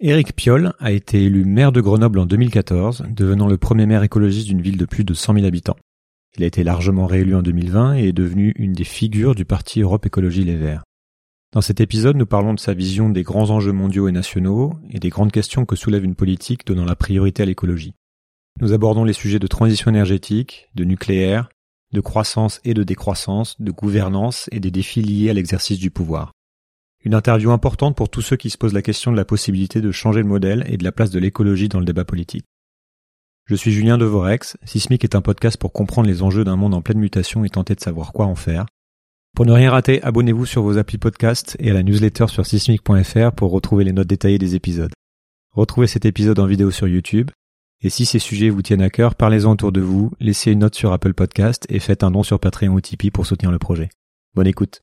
Éric Piolle a été élu maire de Grenoble en 2014, devenant le premier maire écologiste d'une ville de plus de 100 000 habitants. Il a été largement réélu en 2020 et est devenu une des figures du parti Europe Écologie Les Verts. Dans cet épisode, nous parlons de sa vision des grands enjeux mondiaux et nationaux et des grandes questions que soulève une politique donnant la priorité à l'écologie. Nous abordons les sujets de transition énergétique, de nucléaire, de croissance et de décroissance, de gouvernance et des défis liés à l'exercice du pouvoir. Une interview importante pour tous ceux qui se posent la question de la possibilité de changer le modèle et de la place de l'écologie dans le débat politique. Je suis Julien Devorex, Sismic est un podcast pour comprendre les enjeux d'un monde en pleine mutation et tenter de savoir quoi en faire. Pour ne rien rater, abonnez-vous sur vos applis podcast et à la newsletter sur sismic.fr pour retrouver les notes détaillées des épisodes. Retrouvez cet épisode en vidéo sur YouTube. Et si ces sujets vous tiennent à cœur, parlez-en autour de vous, laissez une note sur Apple Podcast et faites un don sur Patreon ou Tipeee pour soutenir le projet. Bonne écoute.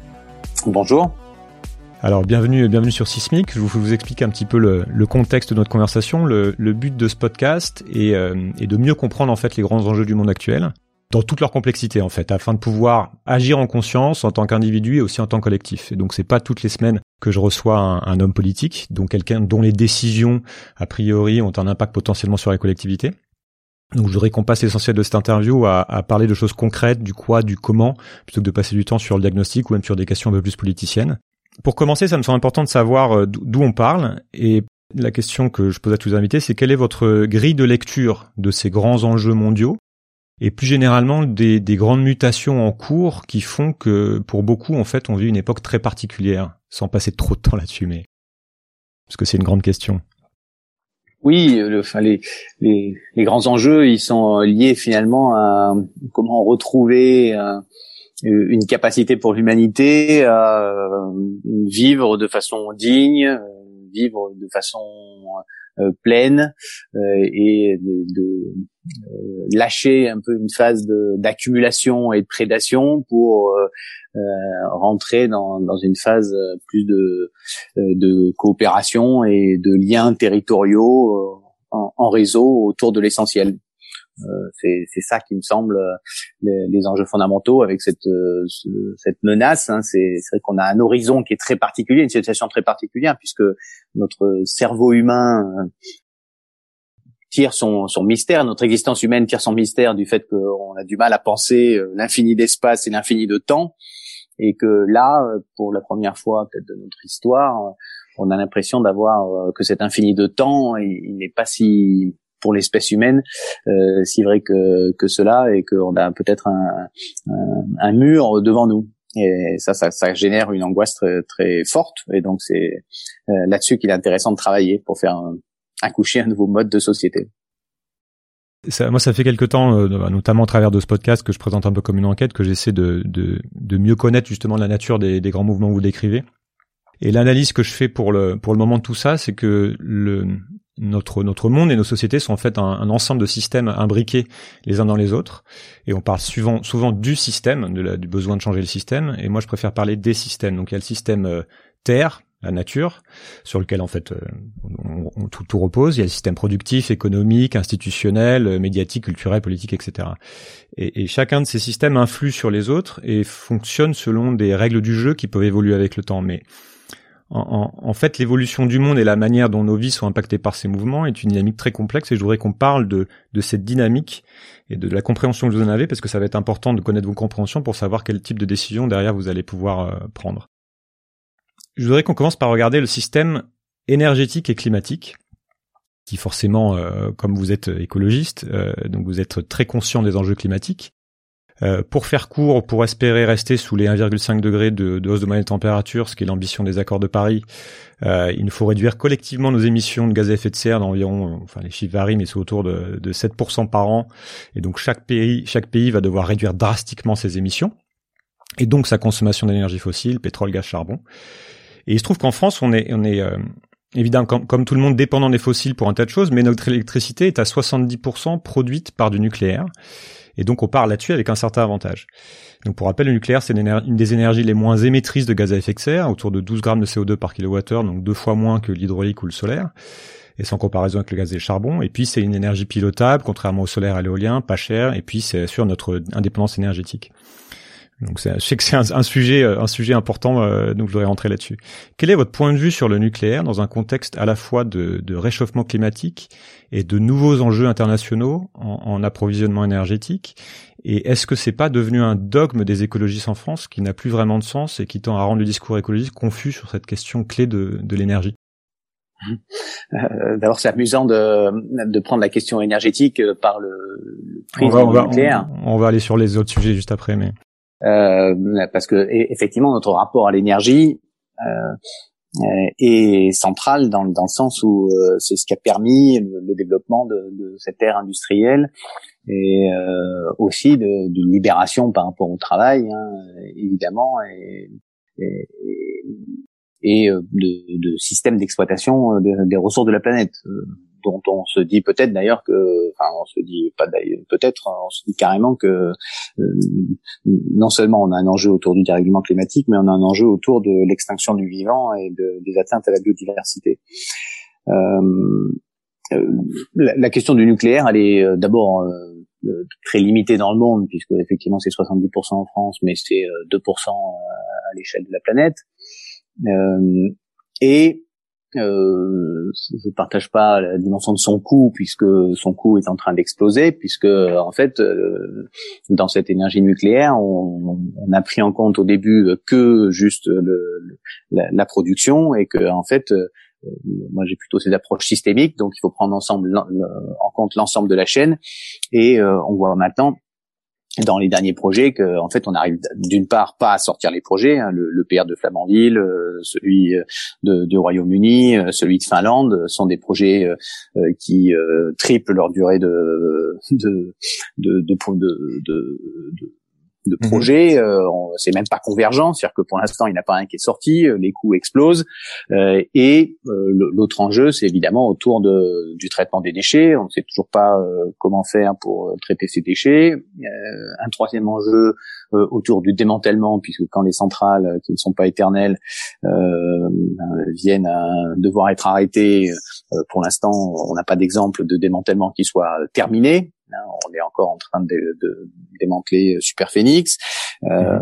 Bonjour. Alors bienvenue, bienvenue sur Sismic. Je vous, vous explique un petit peu le, contexte de notre conversation. Le, but de ce podcast euh, est, de mieux comprendre en fait les grands enjeux du monde actuel dans toute leur complexité en fait, afin de pouvoir agir en conscience en tant qu'individu et aussi en tant que collectif. Et donc c'est pas toutes les semaines que je reçois un, un homme politique, donc quelqu'un dont les décisions a priori ont un impact potentiellement sur la collectivité. Donc je voudrais qu'on passe l'essentiel de cette interview à, à, parler de choses concrètes, du quoi, du comment, plutôt que de passer du temps sur le diagnostic ou même sur des questions un peu plus politiciennes. Pour commencer, ça me semble important de savoir euh, d'où on parle et la question que je pose à tous les invités, c'est quelle est votre grille de lecture de ces grands enjeux mondiaux? Et plus généralement des, des, grandes mutations en cours qui font que pour beaucoup, en fait, on vit une époque très particulière, sans passer trop de temps là-dessus, mais parce que c'est une grande question. Oui, le, les, les, grands enjeux, ils sont liés finalement à comment retrouver euh, une capacité pour l'humanité à vivre de façon digne, vivre de façon euh, pleine euh, et de, de euh, lâcher un peu une phase d'accumulation et de prédation pour rentrer dans, dans, une phase plus de, de coopération et de liens territoriaux en, en réseau autour de l'essentiel. Euh, c'est ça qui me semble euh, les, les, enjeux fondamentaux avec cette euh, cette menace. Hein. C'est vrai qu'on a un horizon qui est très particulier, une situation très particulière puisque notre cerveau humain tire son, son mystère, notre existence humaine tire son mystère du fait qu'on a du mal à penser l'infini d'espace et l'infini de temps, et que là, pour la première fois peut-être de notre histoire, on a l'impression d'avoir que cet infini de temps, il n'est pas si pour l'espèce humaine, euh, si vrai que, que cela, et qu'on a peut-être un, un, un, mur devant nous. Et ça, ça, ça génère une angoisse très, très forte. Et donc, c'est euh, là-dessus qu'il est intéressant de travailler pour faire accoucher un nouveau mode de société. Ça, moi, ça fait quelque temps, euh, bah, notamment à travers de ce podcast que je présente un peu comme une enquête, que j'essaie de, de, de, mieux connaître justement la nature des, des grands mouvements que vous décrivez. Et l'analyse que je fais pour le pour le moment de tout ça, c'est que le notre notre monde et nos sociétés sont en fait un, un, ensemble de systèmes imbriqués les uns dans les autres. Et on parle souvent souvent du système du besoin de changer le système. Et moi je préfère parler des systèmes. Donc il y a le système euh, terre la nature sur lequel en fait euh, on, on, tout, tout, repose. Il y a le système productif économique institutionnel euh, médiatique culturel politique etc et, et chacun de ces systèmes influe sur les autres et fonctionne selon des règles du jeu qui peuvent évoluer avec le temps. Mais en, fait, l'évolution du monde et la manière dont nos vies sont impactées par ces mouvements est une dynamique très complexe et je voudrais qu'on parle de, de cette dynamique et de la compréhension que vous en avez parce que ça va être important de connaître vos compréhensions pour savoir quel type de décision derrière vous allez pouvoir euh, prendre. Je voudrais qu'on commence par regarder le système énergétique et climatique qui forcément, euh, comme vous êtes écologiste, euh, donc vous êtes très conscient des enjeux climatiques, euh, pour faire court, pour espérer rester sous les 1,5 degrés de, de, hausse de moyenne température, ce qui est l'ambition des accords de Paris, euh, il nous faut réduire collectivement nos émissions de gaz à effet de serre d'environ, enfin les chiffres varient, mais c'est autour de, de 7% par an. Et donc chaque pays, chaque pays va devoir réduire drastiquement ses émissions et donc sa consommation d'énergie fossile, pétrole, gaz, charbon. Et il se trouve qu'en France, on est, on est, euh, évidemment, comme, comme, tout le monde, dépendant des fossiles pour un tas de choses, mais notre électricité est à 70% produite par du nucléaire. Et donc, on part là-dessus avec un certain avantage. Donc, pour rappel, le nucléaire, c'est une, des énergies les moins émettrices de gaz à effet de serre, autour de 12 grammes de CO2 par kilowattheure, donc deux fois moins que l'hydraulique ou le solaire, et sans comparaison avec le gaz et le charbon. Et puis, c'est une énergie pilotable, contrairement au solaire et à l'éolien, pas cher, et puis c'est sur notre indépendance énergétique. Donc je sais que c'est un, sujet, euh, un sujet important, euh, donc je voudrais rentrer là-dessus. Quel est votre point de vue sur le nucléaire dans un contexte à la fois de, de réchauffement climatique et de nouveaux enjeux internationaux en, en approvisionnement énergétique? Et est-ce que c'est pas devenu un dogme des écologistes en France qui n'a plus vraiment de sens et qui tend à rendre le discours écologiste confus sur cette question clé de, de l'énergie? Euh, D'abord, c'est amusant de, de, prendre la question énergétique par le, le prisme nucléaire. On, on, va aller sur les autres sujets juste après, mais euh, parce que effectivement notre rapport à l'énergie euh, est central dans, dans, le sens où euh, c'est ce qui a permis le, développement de, de, cette ère industrielle et euh, aussi de, libération par rapport au travail, hein, évidemment, et, et, et de, de système d'exploitation des ressources de la planète dont on se dit peut-être d'ailleurs que, enfin, on se dit pas d'ailleurs, peut-être, hein, on se dit carrément que euh, non seulement on a un enjeu autour du dérèglement climatique, mais on a un enjeu autour de l'extinction du vivant et de, des atteintes à la biodiversité. Euh, euh la, question du nucléaire, elle est d'abord très limitée dans le monde, puisque effectivement c'est 70% en France, mais c'est 2% à l'échelle de la planète. et euh, je partage pas la dimension de son coût puisque son coût est en train d'exploser puisque en fait euh, dans cette énergie nucléaire on, on, a pris en compte au début que juste le, la, production et que en fait euh, moi j'ai plutôt ces approches systémiques donc il faut prendre ensemble en compte l'ensemble de la chaîne. Et euh, on voit maintenant dans les derniers projets que en fait on arrive d'une part pas à sortir les projets hein, le, le, PR de Flamanville euh, celui euh, de, du Royaume-Uni euh, celui de Finlande sont des projets qui triplent leur durée de de de, de, de, de de mhm. projets. Euh, c'est même pas convergent, c'est-à-dire que pour l'instant, il n'y en a pas un qui est sorti, euh, les coûts explosent. Euh, et euh, l'autre enjeu, c'est évidemment autour de, du traitement des déchets. On ne sait toujours pas comment faire pour traiter ces déchets. un troisième enjeu autour du démantèlement, puisque quand les centrales qui ne sont pas éternelles viennent à devoir être arrêtées, pour l'instant, on n'a pas d'exemple de démantèlement qui soit terminé. Hein, on est encore en train de, de démanteler Super Phoenix. Euh,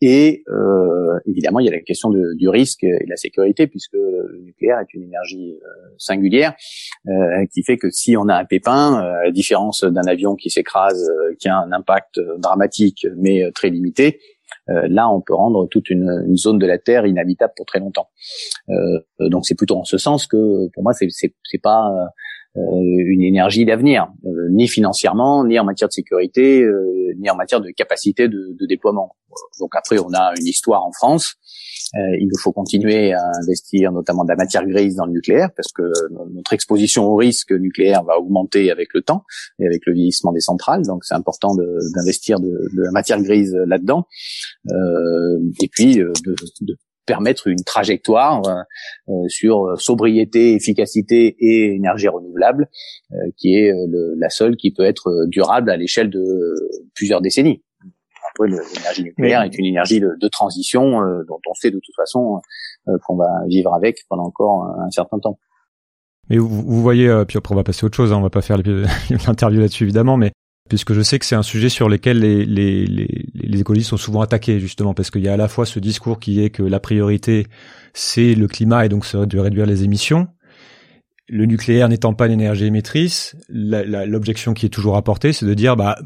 et euh, évidemment, il y a la question du risque et de la sécurité, puisque le nucléaire est une énergie euh, singulière, euh, qui fait que si on a un pépin, euh, à la différence d'un avion qui s'écrase, qui a un impact dramatique mais très limité, là, on peut rendre toute une, une, zone de la Terre inhabitable pour très longtemps. donc, c'est plutôt en ce sens que, pour moi, c'est pas euh, une énergie d'avenir, euh, ni financièrement, ni en matière de sécurité, euh, ni en matière de capacité de, de, déploiement. Donc après, on a une histoire en France. il nous faut continuer à investir notamment de la matière grise dans le nucléaire parce que notre exposition au risque nucléaire va augmenter avec le temps et avec le vieillissement des centrales. Donc c'est important d'investir de, de, la matière grise là-dedans. Euh, et puis de, permettre une trajectoire euh, euh, sur sobriété, efficacité et énergie renouvelable, euh, qui est la seule qui peut être durable à l'échelle de plusieurs décennies. Après, l'énergie nucléaire est une énergie de, transition dont on sait de toute façon qu'on va vivre avec pendant encore un certain temps. Mais vous, vous voyez, puis après on va passer à autre chose, hein, on va pas faire l'interview là-dessus évidemment, mais puisque je sais que c'est un sujet sur lequel les, écologistes sont souvent attaqués, justement, parce qu'il y a à la fois ce discours qui est que la priorité, c'est le climat et donc c'est de réduire les émissions. Le nucléaire n'étant pas l'énergie émettrice, l'objection qui est toujours apportée, c'est de dire, bah,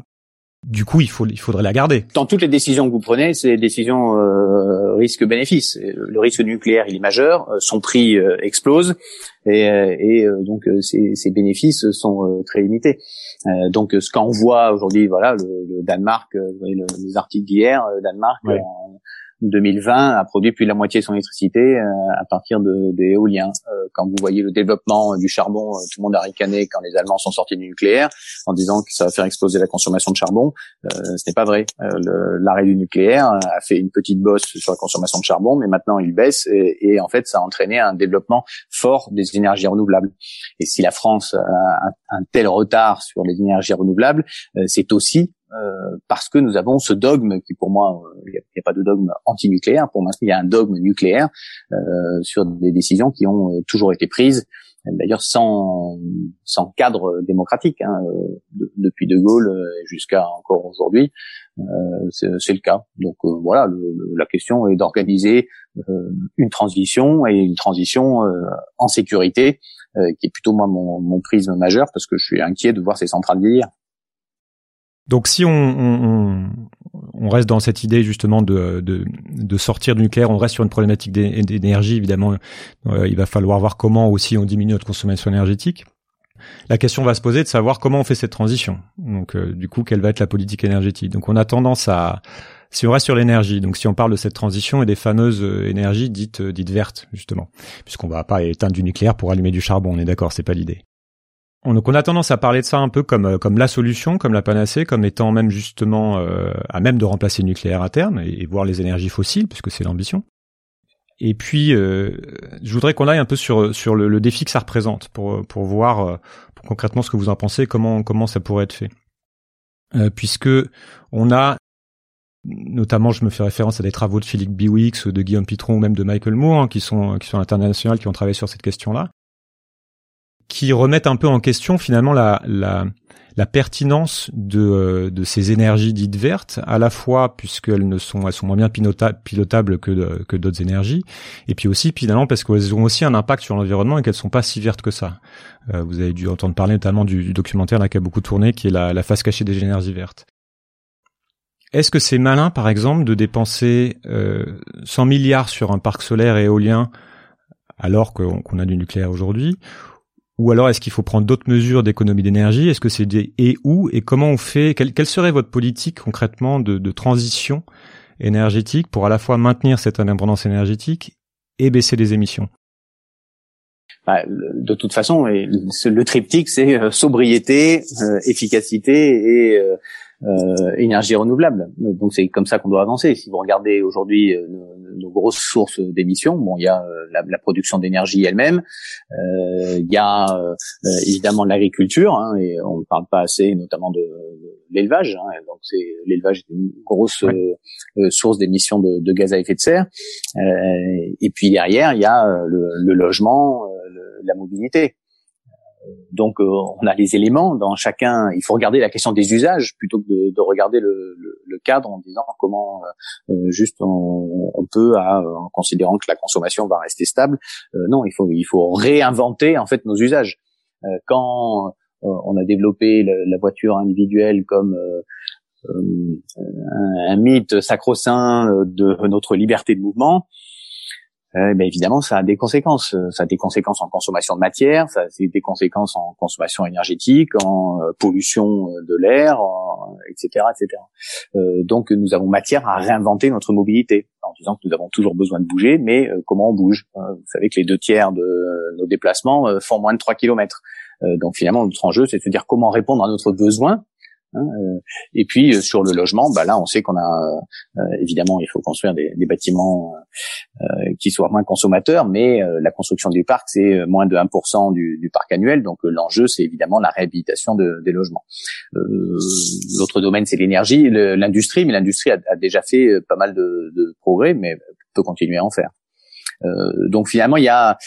du coup, il, faut, il faudrait la garder. Dans toutes les décisions que vous prenez, c'est des décisions euh, risque-bénéfice. Le risque nucléaire, il est majeur, euh, son prix euh, explose, et, euh, et donc ses, ses, bénéfices sont très limités. donc, ce qu'on voit aujourd'hui, voilà, le, le Danemark, les articles d'hier, Danemark 2020 a produit plus de la moitié de son électricité euh, à partir de, des éoliens. Euh, quand vous voyez le développement du charbon, tout le monde a ricané quand les Allemands sont sortis du nucléaire en disant que ça va faire exploser la consommation de charbon. ce n'est pas vrai. L'arrêt du nucléaire a fait une petite bosse sur la consommation de charbon, mais maintenant il baisse et, et, en fait ça a entraîné un développement fort des énergies renouvelables. Et si la France a un tel retard sur les énergies renouvelables, c'est aussi euh, parce que nous avons ce dogme qui, pour moi, euh, il n'y a, pas de dogme anti-nucléaire. Pour moi, il y a un dogme nucléaire euh, sur des décisions qui ont toujours été prises, d'ailleurs sans sans cadre démocratique, hein, depuis De Gaulle jusqu'à encore aujourd'hui. c'est le cas. Donc voilà, la question est d'organiser une transition et une transition en sécurité, qui est plutôt moi mon, mon prisme majeur parce que je suis inquiet de voir ces centrales vieillir. Donc si on, reste dans cette idée justement de, sortir du nucléaire, on reste sur une problématique d'énergie, évidemment, euh, il va falloir voir comment aussi on diminue notre consommation énergétique. La question va se poser de savoir comment on fait cette transition. Donc euh, du coup, quelle va être la politique énergétique? Donc on a tendance à, si on reste sur l'énergie, donc si on parle de cette transition et des fameuses euh, énergies dites dites vertes justement, puisqu'on va pas éteindre du nucléaire pour allumer du charbon, on est d'accord, c'est pas l'idée. On, donc on a tendance à parler de ça un peu comme euh, la solution, comme la panacée, comme étant même justement euh, à même de remplacer le nucléaire à terme et, voir les énergies fossiles puisque c'est l'ambition. Et puis euh, je voudrais qu'on aille un peu sur le, défi que ça représente pour voir concrètement ce que vous en pensez, comment ça pourrait être fait. puisque on a notamment je me fais référence à des travaux de Philippe Biwix, de Guillaume Pitron ou même de Michael Moore hein, qui sont qui sont internationaux qui ont travaillé sur cette question-là qui remettent un peu en question finalement la, la, la pertinence de, euh, de ces énergies dites vertes, à la fois puisqu'elles ne sont, elles sont moins bien pilotables que, d'autres énergies, et puis aussi finalement parce qu'elles ont aussi un impact sur l'environnement et qu'elles sont pas si vertes que ça. Euh, vous avez dû entendre parler notamment du, documentaire là qui a beaucoup tourné, qui est la, la face cachée des énergies vertes. Est-ce que c'est malin, par exemple, de dépenser euh, 100 milliards sur un parc solaire et éolien alors qu'on a du nucléaire aujourd'hui ou alors est-ce qu'il faut prendre d'autres mesures d'économie d'énergie? Est-ce que c'est des et où? Et comment on fait? Quelle, serait votre politique concrètement de, transition énergétique pour à la fois maintenir cette indépendance énergétique et baisser les émissions? Bah, de toute façon, le triptyque, c'est euh, sobriété, euh, efficacité et euh, énergie renouvelable. Donc c'est comme ça qu'on doit avancer. Si vous regardez aujourd'hui euh, nos, grosses sources d'émissions, bon, il y a euh, la, la production d'énergie elle-même, euh, il y a évidemment l'agriculture, hein, et on ne parle pas assez, notamment de, l'élevage. Hein, donc c'est l'élevage est une grosse source d'émissions de, de, gaz à effet de serre. et puis derrière, il y a le, le logement, la mobilité donc euh, on a les éléments dans chacun. Il faut regarder la question des usages plutôt que de, de regarder le, le, le, cadre en disant comment euh, euh juste on, on peut, en considérant que la consommation va rester stable. Euh, non, il faut il faut réinventer en fait nos usages. quand on a développé la, la voiture individuelle comme un, un, mythe sacro-saint de notre liberté de mouvement, euh, ben évidemment, ça a des conséquences. Ça a des conséquences en consommation de matière, ça a des conséquences en consommation énergétique, en euh, pollution euh, de l'air, etc., etc. Euh, donc, nous avons matière à réinventer notre mobilité en disant que nous avons toujours besoin de bouger, mais comment on bouge? Vous savez que les deux tiers de nos déplacements font moins de 3 kilomètres. donc, finalement, notre enjeu, c'est de se dire comment répondre à notre besoin Hein, euh, et puis euh, sur le logement, bah là on sait qu'on a euh, évidemment il faut construire des, des bâtiments qui soient moins consommateurs, mais la construction du parc c'est moins de 1% du, du, parc annuel, donc l'enjeu c'est évidemment la réhabilitation de, des logements. L'autre domaine c'est l'énergie, l'industrie, mais l'industrie a, a, déjà fait pas mal de, de progrès, mais peut continuer à en faire. donc finalement il y a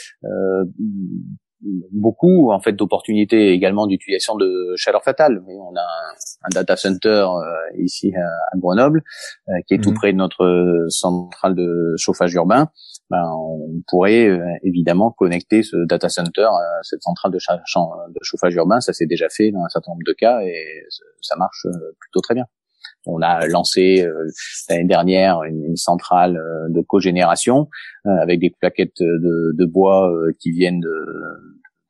beaucoup en fait d'opportunités également d'utilisation de chaleur fatale. On a un, data center euh, ici à, Grenoble euh, qui est tout mhm. près de notre centrale de chauffage urbain. Ben, on pourrait euh, évidemment connecter ce data center à cette centrale de, de chauffage urbain. Ça s'est déjà fait dans un certain nombre de cas et ça marche plutôt très bien. On a lancé l'année dernière une, centrale de cogénération avec des plaquettes de, bois qui viennent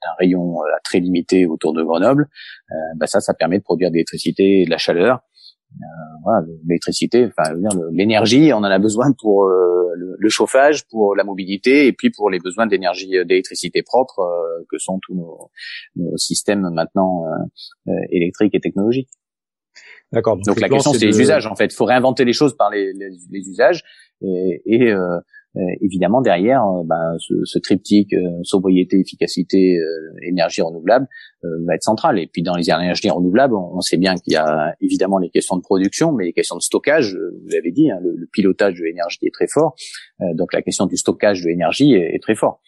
d'un rayon euh, très limité autour de Grenoble, euh, bah ça, ça permet de produire de l'électricité et de la chaleur. Euh, voilà, l'électricité, enfin, l'énergie, on en a besoin pour le, chauffage, pour la mobilité, et puis pour les besoins d'énergie, d'électricité propre que sont tous nos systèmes maintenant électriques et technologiques. D'accord. Donc, la question c'est les usages en fait. Il faut réinventer les choses par les, les, les usages et, et euh, évidemment derrière euh, ben, ce, ce, triptyque euh, sobriété, efficacité, énergie renouvelable va être central. Et puis dans les énergies renouvelables, on, sait bien qu'il y a évidemment les questions de production, mais les questions de stockage. Vous l'avez dit, hein, le, pilotage de l'énergie est très fort. donc la question du stockage de l'énergie est, est, très fort.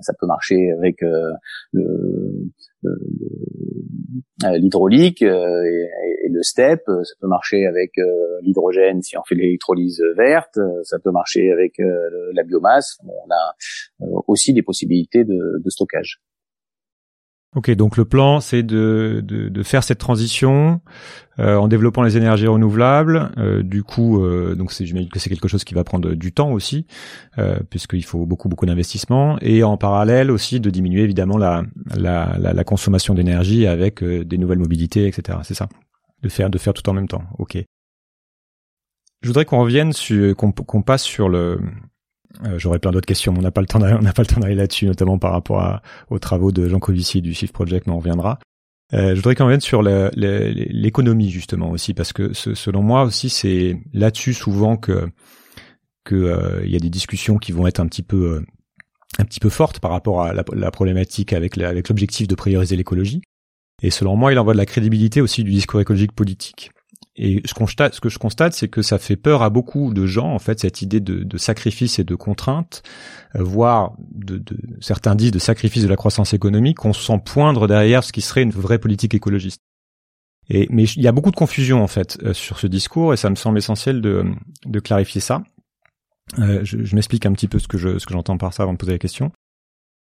Ça peut marcher avec le, l'hydraulique euh, et, le step. Ça peut marcher avec euh, l'hydrogène si on fait l'électrolyse verte. Ça peut marcher avec euh, la biomasse. On a aussi des possibilités de, de stockage. Ok, donc le plan, c'est de, de, de, faire cette transition euh, en développant les énergies renouvelables. Euh, du coup, euh, donc c'est, j'imagine que c'est quelque chose qui va prendre du temps aussi, puisqu'il faut beaucoup beaucoup d'investissement, et en parallèle aussi de diminuer évidemment la la, la, la consommation d'énergie avec des nouvelles mobilités, etc. C'est ça, de faire de faire tout en même temps. Ok. Je voudrais qu'on revienne sur qu'on, qu'on passe sur le euh, j'aurais plein d'autres questions, mais on n'a pas le temps d'aller là-dessus, notamment par rapport à, aux travaux de Jean Covici du Shift Project, mais on reviendra. Euh, je voudrais qu'on revienne sur l'économie justement aussi, parce que selon moi aussi, c'est là-dessus souvent que que euh, y a des discussions qui vont être un petit peu euh, un petit peu fortes par rapport à la, la problématique avec avec l'objectif de prioriser l'écologie. Et selon moi, il envoie de la crédibilité aussi du discours écologique politique. Et ce, que je constate, c'est que ça fait peur à beaucoup de gens, en fait, cette idée de, sacrifice et de contrainte, euh, voire de, de, certains disent de sacrifice de la croissance économique, qu'on sent poindre derrière ce qui serait une vraie politique écologiste. Et, mais il y a beaucoup de confusion en fait euh, sur ce discours et ça me semble essentiel de, de clarifier ça. Euh, je, je m'explique un petit peu ce que je, ce que j'entends par ça avant de poser la question.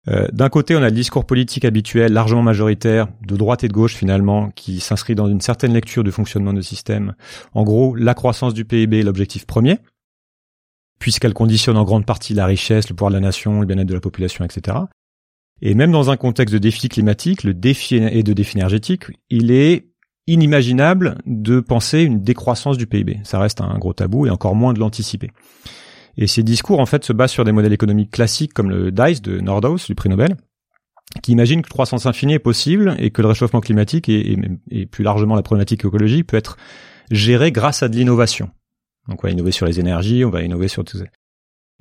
Euh, d'un côté, on a le discours politique habituel, largement majoritaire, de droite et de gauche finalement, qui s'inscrit dans une certaine lecture du fonctionnement de système. En gros, la croissance du PIB est l'objectif premier, puisqu'elle conditionne en grande partie la richesse, le pouvoir de la nation, le bien-être de la population, etc. Et même dans un contexte de défi climatique, le défi et de défi énergétique, il est inimaginable de penser une décroissance du PIB. Ça reste un gros tabou et encore moins de l'anticiper. Et ces discours, en fait, se basent sur des modèles économiques classiques comme le DICE de Nordhaus, du prix Nobel, qui imagine que le croissance infinie est possible et que le réchauffement climatique et, plus largement la problématique écologique peut être géré grâce à de l'innovation. Donc on va innover sur les énergies, on va innover sur tout ça.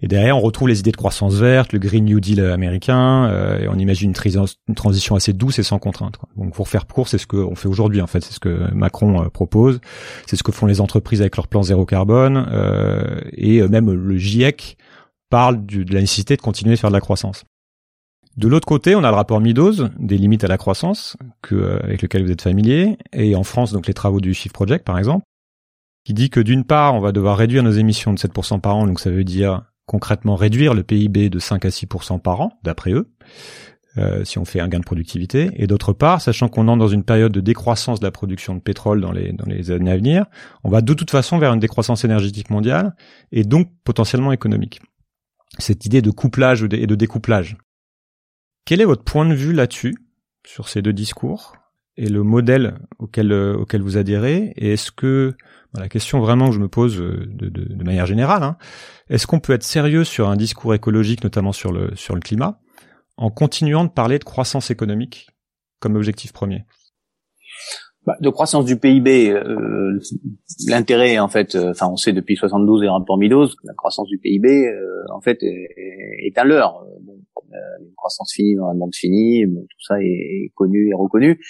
Et derrière, on retrouve les idées de croissance verte, le Green New Deal américain, euh, et on imagine une, transition assez douce et sans contrainte. Donc, pour faire court, c'est ce qu'on fait aujourd'hui. En fait, c'est ce que Macron euh, propose, c'est ce que font les entreprises avec leur plan zéro carbone, euh, et même le GIEC parle de la nécessité de continuer à faire de la croissance. De l'autre côté, on a le rapport Meadows, des limites à la croissance, que, avec lequel vous êtes familier, et en France, donc les travaux du Shift Project, par exemple, qui dit que d'une part, on va devoir réduire nos émissions de 7% par an, donc ça veut dire concrètement réduire le PIB de 5 à 6% par an, d'après eux, euh, si on fait un gain de productivité. Et d'autre part, sachant qu'on entre dans une période de décroissance de la production de pétrole dans les, années à venir, on va de toute façon vers une décroissance énergétique mondiale et donc potentiellement économique. Cette idée de couplage et de découplage. Quel est votre point de vue là-dessus, sur ces deux discours, et le modèle auquel, euh, auquel vous adhérez? Et est-ce que la question vraiment que je me pose euh, de, manière générale, hein, est-ce qu'on peut être sérieux sur un discours écologique, notamment sur le, le climat, en continuant de parler de croissance économique comme objectif premier? Bah, de croissance du PIB, euh, l'intérêt en fait, euh, on sait depuis 72 et rapport Meadows, la croissance du PIB en fait est, est un leurre. Une croissance finie dans un monde fini, tout ça est, connu et reconnu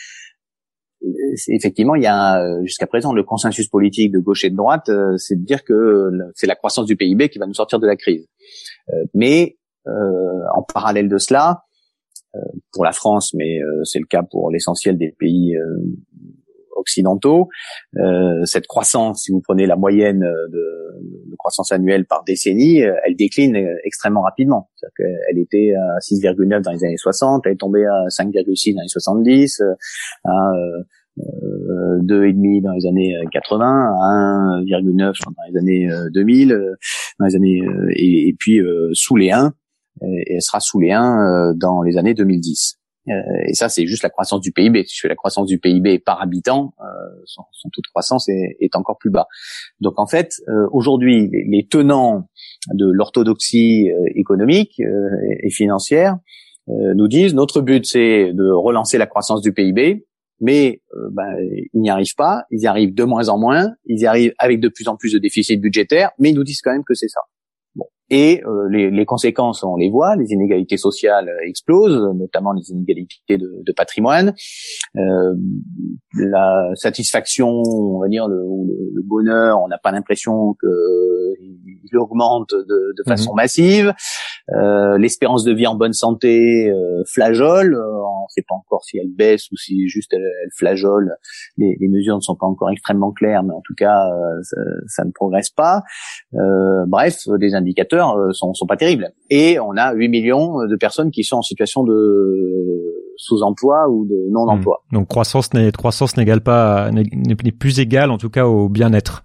effectivement, il y a euh, jusqu'à présent le consensus politique de gauche et de droite, euh, c'est de dire que c'est la croissance du PIB qui va nous sortir de la crise. Euh, mais en parallèle de cela, pour la France, mais c'est le cas pour l'essentiel des pays occidentaux, cette croissance, si vous prenez la moyenne de, de croissance annuelle par décennie, elle décline extrêmement rapidement. Elle était à 6,9 dans les années 60, elle est tombée à 5,6 dans les 70, à euh, 2,5 dans les années 80, à 1,9 dans les années 2000, euh, dans les années et, et puis sous les 1 et elle sera sous les 1 dans les années 2010. Et ça, c'est juste la croissance du PIB. Si la croissance du PIB par habitant, son, taux de croissance est, est, encore plus bas. Donc en fait, aujourd'hui, les, les, tenants de l'orthodoxie économique et financière nous disent notre but, c'est de relancer la croissance du PIB mais euh, ben, ils n'y arrivent pas, ils y arrivent de moins en moins, ils y arrivent avec de plus en plus de déficits budgétaires, mais ils nous disent quand même que c'est ça. Et euh, les, les, conséquences, on les voit, les inégalités sociales explosent, notamment les inégalités de, de patrimoine, euh, la satisfaction, on va dire le, le bonheur, on n'a pas l'impression que il augmente de, de façon mhm. massive. Euh, l'espérance de vie en bonne santé euh, flageole. Euh, on ne sait pas encore si elle baisse ou si juste elle, elle flageole. Les, les, mesures ne sont pas encore extrêmement claires, mais en tout cas, ça, ça, ne progresse pas. bref, les indicateurs sont, sont pas terribles. Et on a 8 millions de personnes qui sont en situation de sous-emploi ou de non-emploi. Hmm. Donc croissance n'est croissance n'égale pas n'est plus égale en tout cas au bien-être.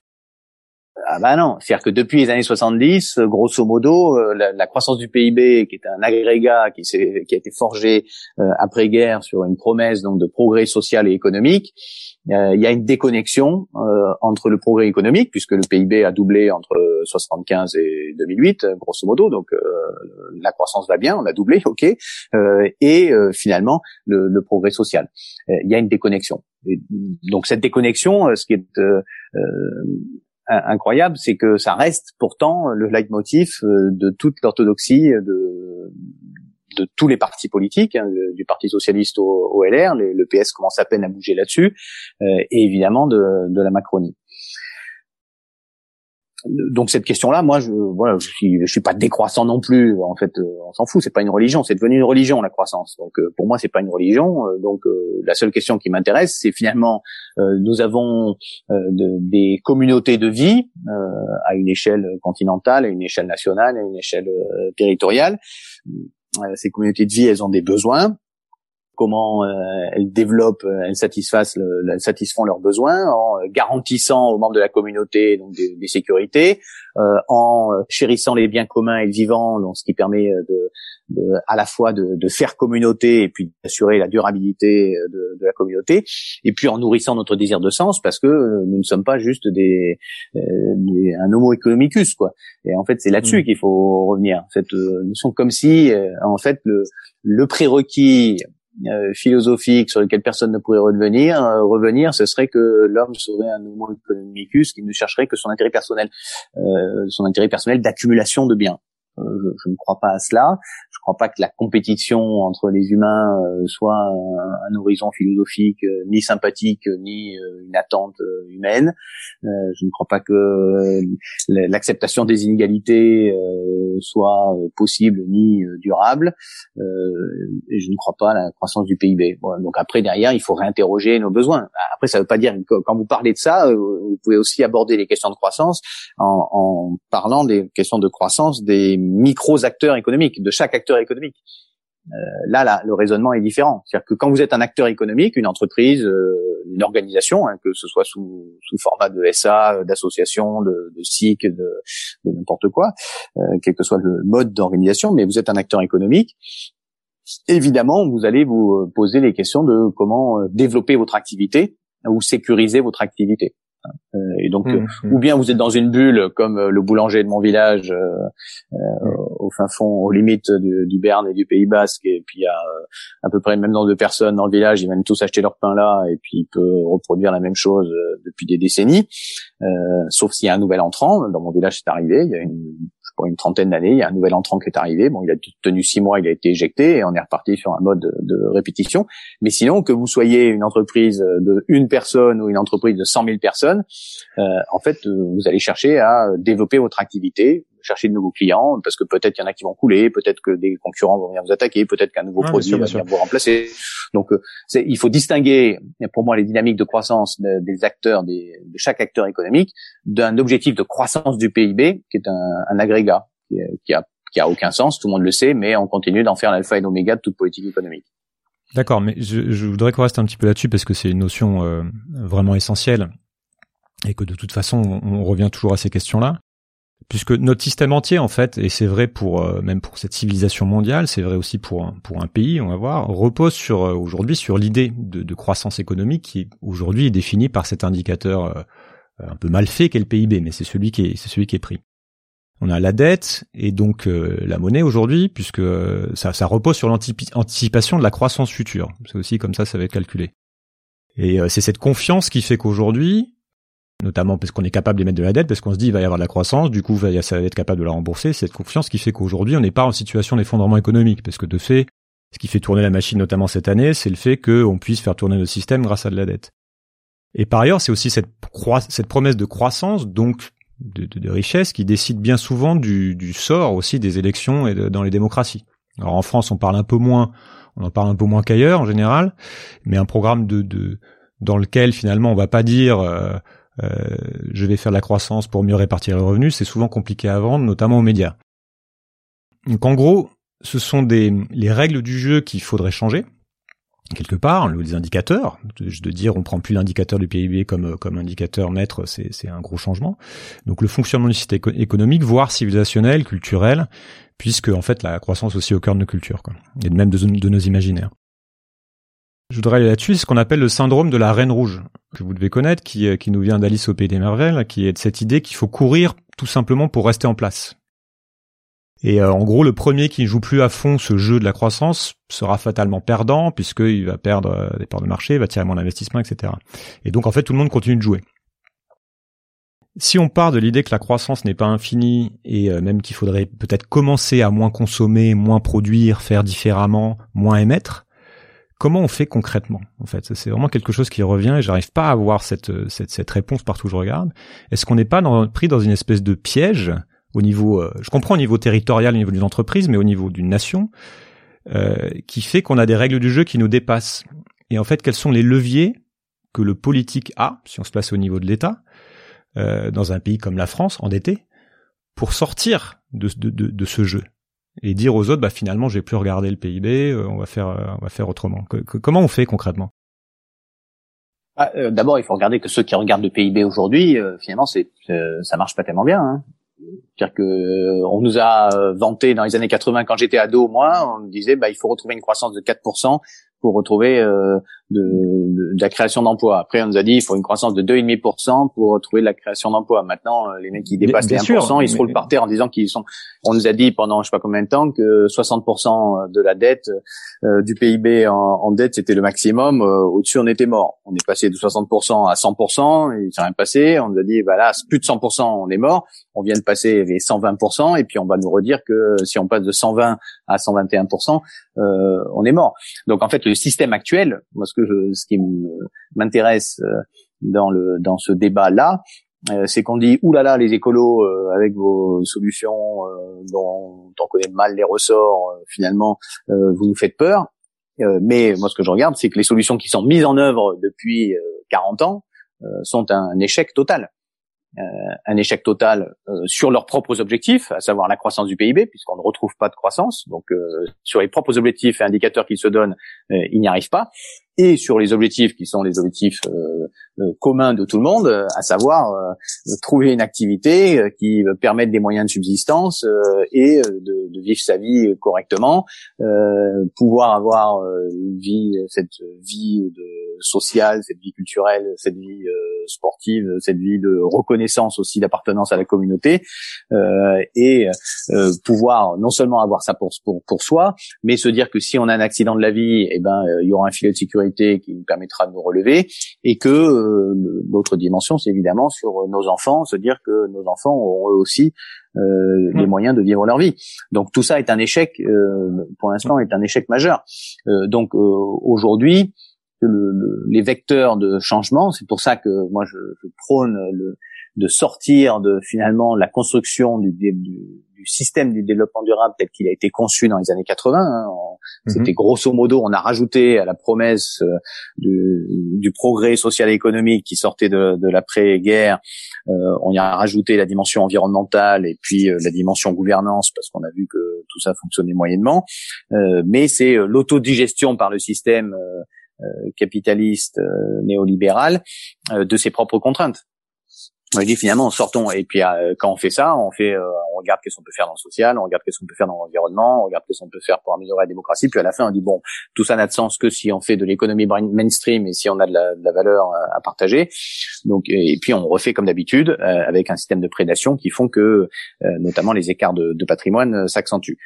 Ah bah non, c'est-à-dire que depuis les années 70, grosso modo, euh, la, croissance du PIB, qui est un agrégat qui, qui a été forgé euh, après-guerre sur une promesse donc de progrès social et économique, euh, il y a une déconnexion entre le progrès économique, puisque le PIB a doublé entre 75 et 2008, grosso modo, donc la croissance va bien, on a doublé, ok, et finalement le, le, progrès social. Il y a une déconnexion. Donc cette déconnexion, ce qui est incroyable, c'est que ça reste pourtant le leitmotiv euh, de toute l'orthodoxie de, de tous les partis politiques, hein, du Parti socialiste au, LR, le PS commence à peine à bouger là-dessus, euh, et évidemment de, de la Macronie donc cette question-là, moi, je, voilà, je suis, je suis pas décroissant non plus. En fait, euh, on s'en fout. C'est pas une religion. C'est devenu une religion la croissance. Donc euh, pour moi, c'est pas une religion. Euh, donc la seule question qui m'intéresse, c'est finalement, nous avons des communautés de vie à une échelle continentale, à une échelle nationale, à une échelle territoriale. ces communautés de vie, elles ont des besoins comment euh, elles développent, euh, elles satisfassent, elles satisfont leurs besoins en garantissant aux membres de la communauté donc des, des sécurités, euh, en chérissant les biens communs et le vivant, donc ce qui permet de, de à la fois de, de, faire communauté et puis d'assurer la durabilité de, de, la communauté, et puis en nourrissant notre désir de sens parce que nous ne sommes pas juste des, des un homo economicus quoi. Et en fait c'est là-dessus mmh. qu'il faut revenir. Cette notion comme si en fait le le prérequis euh, philosophique sur lequel personne ne pourrait revenir, euh, revenir, ce serait que l'homme serait un homo economicus qui ne chercherait que son intérêt personnel, euh, son intérêt personnel d'accumulation de biens. Euh, je, je, ne crois pas à cela. Je ne crois pas que la compétition entre les humains euh, soit un, horizon philosophique euh, ni sympathique ni une attente humaine. je ne crois pas que l'acceptation des inégalités soit possible ni durable. et je ne crois pas à la croissance du PIB. donc après derrière, il faut réinterroger nos besoins. Après, ça ne veut pas dire que quand vous parlez de ça, vous pouvez aussi aborder les questions de croissance en, en parlant des questions de croissance des micros acteurs économiques, de chaque acteur économique. Euh, là, là, le raisonnement est différent. C'est-à-dire que quand vous êtes un acteur économique, une entreprise, euh, une organisation, hein, que ce soit sous, sous format de SA, d'association, de, de SIC, de, de n'importe quoi, euh, quel que soit le mode d'organisation, mais vous êtes un acteur économique, évidemment, vous allez vous poser les questions de comment développer votre activité ou sécuriser votre activité. Euh, et donc, mmh, mmh. ou bien vous êtes dans une bulle comme euh, le boulanger de mon village, euh, mmh. au fin fond, aux limites du, du, Berne et du Pays Basque, et puis il y a à peu près le même nombre de personnes dans le village, ils viennent tous acheter leur pain là, et puis il peut reproduire la même chose depuis des décennies, sauf s'il y a un nouvel entrant. Dans mon village, c'est arrivé, il y a une pour une trentaine d'années, il y a un nouvel entrant qui est arrivé. Bon, il a tenu six mois, il a été éjecté et on est reparti sur un mode de, répétition. Mais sinon, que vous soyez une entreprise de une personne ou une entreprise de 100 000 personnes, euh, en fait, euh, vous allez chercher à développer votre activité, chercher de nouveaux clients, parce que peut-être il y en a qui vont couler, peut-être que des concurrents vont venir vous attaquer, peut-être qu'un nouveau produit va venir vous remplacer. Donc, euh, il faut distinguer, pour moi, les dynamiques de croissance des acteurs, des, de chaque acteur économique, d'un objectif de croissance du PIB, qui est un, un agrégat, qui, qui, a, qui a aucun sens, tout le monde le sait, mais on continue d'en faire l'alpha et l'oméga de toute politique économique. D'accord, mais je, je voudrais qu'on reste un petit peu là-dessus parce que c'est une notion euh, vraiment essentielle et que de toute façon on revient toujours à ces questions-là puisque notre système entier en fait, et c'est vrai pour même pour cette civilisation mondiale, c'est vrai aussi pour un, pour un pays, on va voir, repose sur aujourd'hui sur l'idée de, croissance économique qui aujourd'hui est définie par cet indicateur un peu mal fait qu'est le PIB, mais c'est celui qui est c'est celui qui est pris. On a la dette et donc la monnaie aujourd'hui, puisque ça, ça repose sur l'anticipation de la croissance future. C'est aussi comme ça ça va être calculé. Et c'est cette confiance qui fait qu'aujourd'hui, notamment parce qu'on est capable d'émettre de la dette, parce qu'on se dit il va y avoir de la croissance, du coup ça va être capable de la rembourser, cette confiance qui fait qu'aujourd'hui on n'est pas en situation d'effondrement économique, parce que de fait, ce qui fait tourner la machine notamment cette année, c'est le fait qu'on puisse faire tourner le système grâce à de la dette. Et par ailleurs, c'est aussi cette, cette promesse de croissance, donc de, de, richesse, qui décide bien souvent du, du sort aussi des élections et dans les démocraties. Alors en France, on parle un peu moins, on en parle un peu moins qu'ailleurs en général, mais un programme de, de dans lequel finalement on va pas dire euh, euh, je vais faire la croissance pour mieux répartir les revenus, c'est souvent compliqué à vendre, notamment aux médias. Donc en gros, ce sont les règles du jeu qu'il faudrait changer quelque part, les indicateurs, de, dire on prend plus l'indicateur du PIB comme comme indicateur maître, c'est un gros changement. Donc le fonctionnement du système économique, voire civilisationnel, culturel, puisque en fait la croissance aussi au cœur de nos cultures, quoi, et même de nos imaginaires. Je voudrais aller là-dessus, ce qu'on appelle le syndrome de la reine rouge, que vous devez connaître, qui, euh, qui nous vient d'Alice au Pays des Merveilles, qui est de cette idée qu'il faut courir tout simplement pour rester en place. Et euh, en gros, le premier qui ne joue plus à fond ce jeu de la croissance sera fatalement perdant, puisqu'il va perdre euh, des parts de marché, va tirer moins d'investissement, etc. Et donc en fait, tout le monde continue de jouer. Si on part de l'idée que la croissance n'est pas infinie et même qu'il faudrait peut-être commencer à moins consommer, moins produire, faire différemment, moins émettre, comment on fait concrètement en fait? C'est vraiment quelque chose qui revient et j'arrive pas à avoir cette, réponse partout où je regarde. Est-ce qu'on n'est pas pris dans une espèce de piège au niveau euh, je comprends au niveau territorial au niveau d'une entreprise mais au niveau d'une nation euh, qui fait qu'on a des règles du jeu qui nous dépassent? Et en fait quels sont les leviers que le politique a si on se place au niveau de l'État euh, dans un pays comme la France endetté pour sortir de ce jeu? Et dire aux autres bah finalement je vais plus regarder le PIB, euh, on va faire euh, on va faire autrement. comment on fait concrètement? Ah, euh, D'abord, il faut regarder que ceux qui regardent le PIB aujourd'hui, finalement, c'est ça marche pas tellement bien. Hein. C'est-à-dire que on nous a vanté dans les années 80 quand j'étais ado, moi, on nous disait bah il faut retrouver une croissance de 4% pour retrouver de, de, la création d'emplois. Après, on nous a dit il faut une croissance de 2,5% pour retrouver de la création d'emplois. Maintenant, euh, les mecs qui dépassent les 1%, ils se roulent par terre en disant qu'ils sont. On nous a dit pendant je sais pas combien de temps que 60% de la dette euh, du PIB en, en dette c'était le maximum. Euh, au-dessus, on était mort. On est passé de 60% à 100%. Et il s'est rien passé. On nous a dit bah là plus de 100%, on est mort. On vient de passer les 120% et puis on va nous redire que si on passe de 120 à 121%, euh, on est mort. Donc en fait, le système actuel, moi ce ce qui m'intéresse euh, dans le dans ce débat là, euh, c'est qu'on dit oulala les écolos avec vos solutions dont on connaît mal les ressorts, finalement vous nous faites peur. mais moi ce que je regarde, c'est que les solutions qui sont mises en œuvre depuis 40 ans sont un échec total. Euh, un échec total euh, sur leurs propres objectifs, à savoir la croissance du PIB, puisqu'on ne retrouve pas de croissance. Donc euh, sur les propres objectifs et indicateurs qu'ils se donnent, ils n'y arrivent pas et sur les objectifs qui sont les objectifs euh, euh, communs de tout le monde, à savoir euh, trouver une activité qui permette des moyens de subsistance et de, de, vivre sa vie correctement, pouvoir avoir une vie, cette vie de sociale, cette vie culturelle, cette vie sportive, cette vie de reconnaissance aussi d'appartenance à la communauté, et pouvoir non seulement avoir ça pour, pour, pour soi, mais se dire que si on a un accident de la vie, eh ben il y aura un filet de sécurité qui nous permettra de nous relever et que euh, l'autre dimension c'est évidemment sur nos enfants se dire que nos enfants auront eux aussi euh, les moyens de vivre leur vie. Donc tout ça est un échec euh, pour l'instant est un échec majeur. Donc aujourd'hui les vecteurs de changement c'est pour ça que moi je, je prône le, de sortir de finalement la construction du, du du système du développement durable tel qu'il a été conçu dans les années 80. Hein. Mhm. C'était grosso modo, on a rajouté à la promesse euh, du, du, progrès social et économique qui sortait de, de l'après-guerre, euh, on y a rajouté la dimension environnementale et puis euh, la dimension gouvernance parce qu'on a vu que tout ça fonctionnait moyennement. mais c'est l'autodigestion par le système capitaliste néolibéral de ses propres contraintes. On dit finalement sortons. Et puis euh, quand on fait ça on fait euh, on regarde qu'est-ce qu'on peut faire dans le social on regarde qu'est-ce qu'on peut faire dans l'environnement on regarde qu'est-ce qu'on peut faire pour améliorer la démocratie. Puis à la fin on dit bon tout ça n'a de sens que si on fait de l'économie mainstream et si on a de la, valeur euh, à partager. Donc et puis on refait comme d'habitude avec un système de prédation qui font que notamment les écarts de, patrimoine s'accentuent.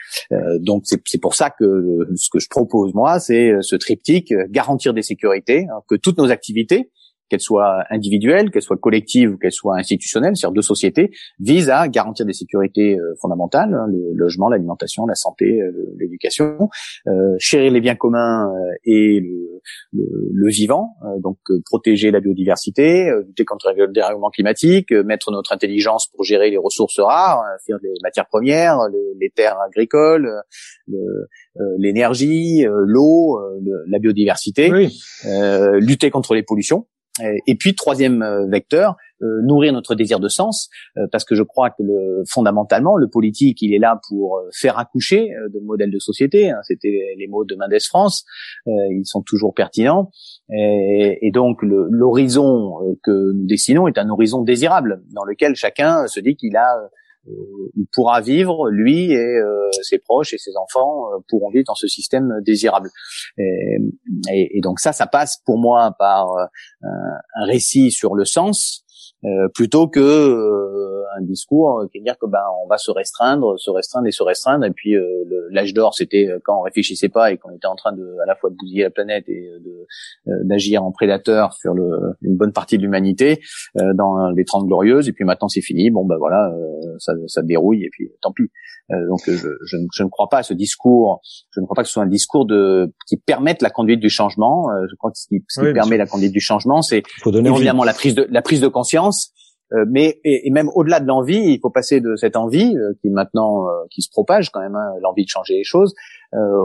Donc c'est pour ça que ce que je propose moi c'est ce triptyque garantir des sécurités hein, que toutes nos activités qu'elles soient individuelles, qu'elles soient collectives ou qu'elles soient institutionnelles, c'est-à-dire deux sociétés, visent à garantir des sécurités euh, fondamentales, hein, le logement, l'alimentation, la santé, euh, l'éducation, euh, chérir les biens communs et le, le, le vivant, donc protéger la biodiversité, lutter contre le dérèglement climatique, mettre notre intelligence pour gérer les ressources rares, faire des matières premières, les, les terres agricoles, l'énergie, l'eau, la biodiversité, oui. lutter contre les pollutions et puis troisième euh, vecteur, euh, nourrir notre désir de sens, euh, parce que je crois que le, fondamentalement, le politique, il est là pour faire accoucher de modèles de société. Hein, C'était les mots de Mendes France, ils sont toujours pertinents. Et, et donc l'horizon que nous dessinons est un horizon désirable, dans lequel chacun se dit qu'il a il pourra vivre, lui et euh, ses proches et ses enfants euh, pourront vivre dans ce système désirable. Et, et, donc ça, ça passe pour moi par euh, un récit sur le sens euh, plutôt que euh, un discours qui est dire que ben on va se restreindre, se restreindre et se restreindre. Et puis euh, l'âge d'or c'était quand on réfléchissait pas et qu'on était en train de à la fois de bousiller la planète et de d'agir en prédateur sur le, une bonne partie de l'humanité dans les trente glorieuses. Et puis maintenant c'est fini. Bon ben voilà ça, ça dérouille et puis tant pis. Donc je, je, je, ne crois pas à ce discours. Je ne crois pas que ce soit un discours de qui permette la conduite du changement. Je crois que ce qui, ce qui permet la conduite du changement c'est évidemment la prise de la prise de conscience euh, mais et, même au-delà de l'envie, il faut passer de cette envie euh, qui maintenant euh, qui se propage quand même, hein, l'envie de changer les choses,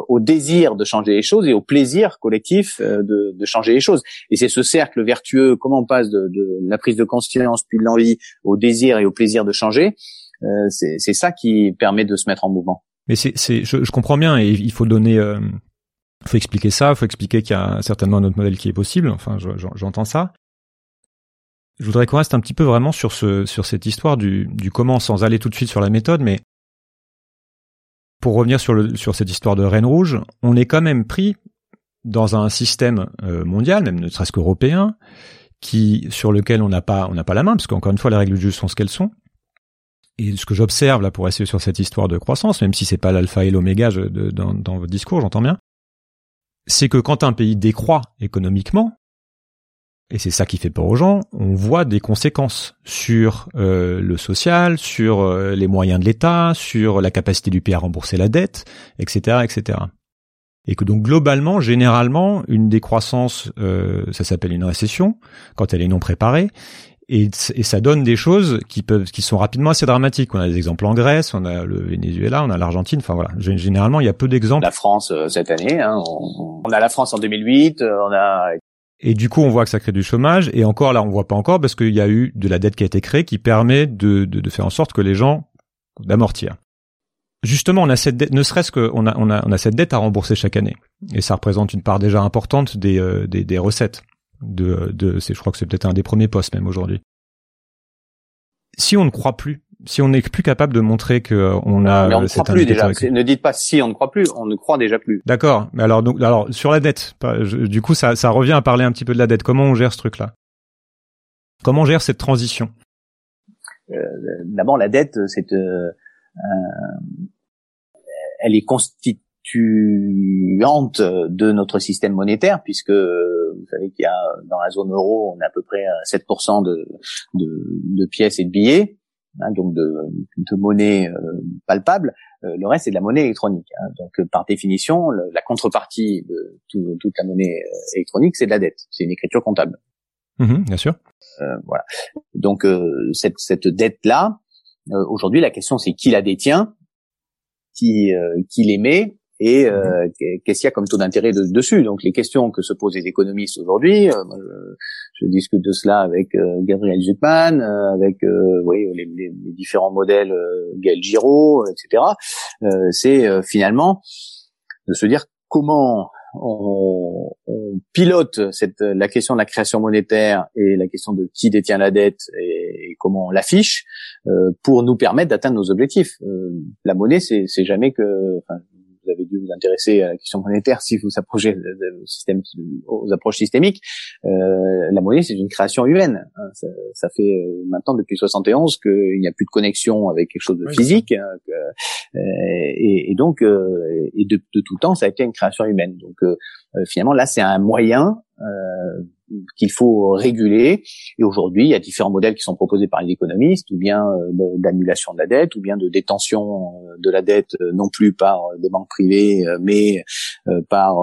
au désir de changer les choses et au plaisir collectif de, changer les choses. Et c'est ce cercle vertueux. Comment on passe de, la prise de conscience puis de l'envie au désir et au plaisir de changer C'est ça qui permet de se mettre en mouvement. Mais c'est, je, comprends bien et il faut donner. Il faut expliquer ça, faut expliquer qu'il y a certainement un autre modèle qui est possible. Enfin, j'entends ça. Je voudrais qu'on reste un petit peu vraiment sur ce, sur cette histoire du, du comment, sans aller tout de suite sur la méthode, mais pour revenir sur le, sur cette histoire de Reine Rouge, on est quand même pris dans un système euh, mondial, même ne serait-ce qu'européen, qui, sur lequel on n'a pas, on n'a pas la main, parce qu'encore une fois, les règles du jeu sont ce qu'elles sont. Et ce que j'observe là pour essayer sur cette histoire de croissance, même si c'est pas l'alpha et l'oméga dans, dans votre discours, j'entends bien, c'est que quand un pays décroît économiquement, et c'est ça qui fait peur aux gens, on voit des conséquences sur euh, le social, sur euh, les moyens de l'État, sur la capacité du pays à rembourser la dette, etc., etc. Et que donc globalement, généralement, une décroissance, euh, ça s'appelle une récession quand elle est non préparée, et, ça donne des choses qui peuvent, qui sont rapidement assez dramatiques. On a des exemples en Grèce, on a le Venezuela, on a l'Argentine. Enfin voilà, généralement il y a peu d'exemples. La France cette année, hein, on, on, a la France en 2008, on a et du coup, on voit que ça crée du chômage. Et encore là, on voit pas encore parce qu'il y a eu de la dette qui a été créée qui permet de, de, de faire en sorte que les gens d'amortir. Justement, on a cette dette, ne serait-ce qu'on a, on a, on a cette dette à rembourser chaque année. Et ça représente une part déjà importante des, euh, des, des, recettes. De, de, je crois que c'est peut-être un des premiers postes même aujourd'hui. Si on ne croit plus si on n'est plus capable de montrer que euh, on a mais on ne croit plus déjà. ne dites pas si on ne croit plus. On ne croit déjà plus. D'accord. Mais alors donc alors sur la dette du coup ça ça revient à parler un petit peu de la dette. Comment on gère ce truc là comment on gère cette transition? Euh, d'abord la dette c'est euh, elle est constituante de notre système monétaire puisque vous savez qu'il y a dans la zone euro on a à peu près 7% de, de, de pièces et de billets Hein, donc de, de monnaie euh, palpable. Euh, le reste c'est de la monnaie électronique. Hein. Donc euh, par définition, la contrepartie de toute la monnaie électronique, c'est de la dette. C'est une écriture comptable. Mmh bien sûr. voilà. Donc cette, cette dette là, aujourd'hui la question c'est qui la détient, qui qui l'émet et euh, qu'est-ce qu'il y a comme taux d'intérêt dessus? Donc les questions que se posent les économistes aujourd'hui, euh, je, discute de cela avec euh, Gabriel Zuckman, avec oui, les, les, différents modèles Gaël Giraud, etc. C'est finalement de se dire comment on, on, pilote cette, la question de la création monétaire et la question de qui détient la dette et, comment on l'affiche pour nous permettre d'atteindre nos objectifs. la monnaie, c'est jamais que, enfin, vous avez dû vous intéresser à la question monétaire si vous approchez au système, aux approches systémiques. Euh, la monnaie, c'est une création humaine. Hein. Ça, ça, fait euh, maintenant depuis 71 qu'il n'y a plus de connexion avec quelque chose de physique, hein, que, euh, et, et, donc euh, et de, de, tout temps, ça a été une création humaine. Donc euh, finalement, là, c'est un moyen qu'il faut réguler. Et aujourd'hui, il y a différents modèles qui sont proposés par les économistes, ou bien euh, d'annulation de la dette, ou bien de détention euh, de la dette, euh, non plus par des banques privées, mais par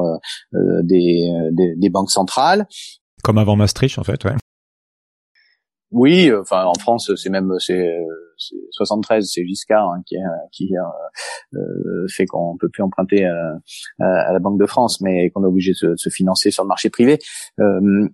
des, des, des banques centrales. Comme avant Maastricht, en fait, ouais. Oui, enfin en France, c'est même c'est 73, c'est Giscard hein, qui, qui euh, fait qu'on peut plus emprunter à, à, la Banque de France, mais qu'on est obligé de se, se, financer sur le marché privé. Euh,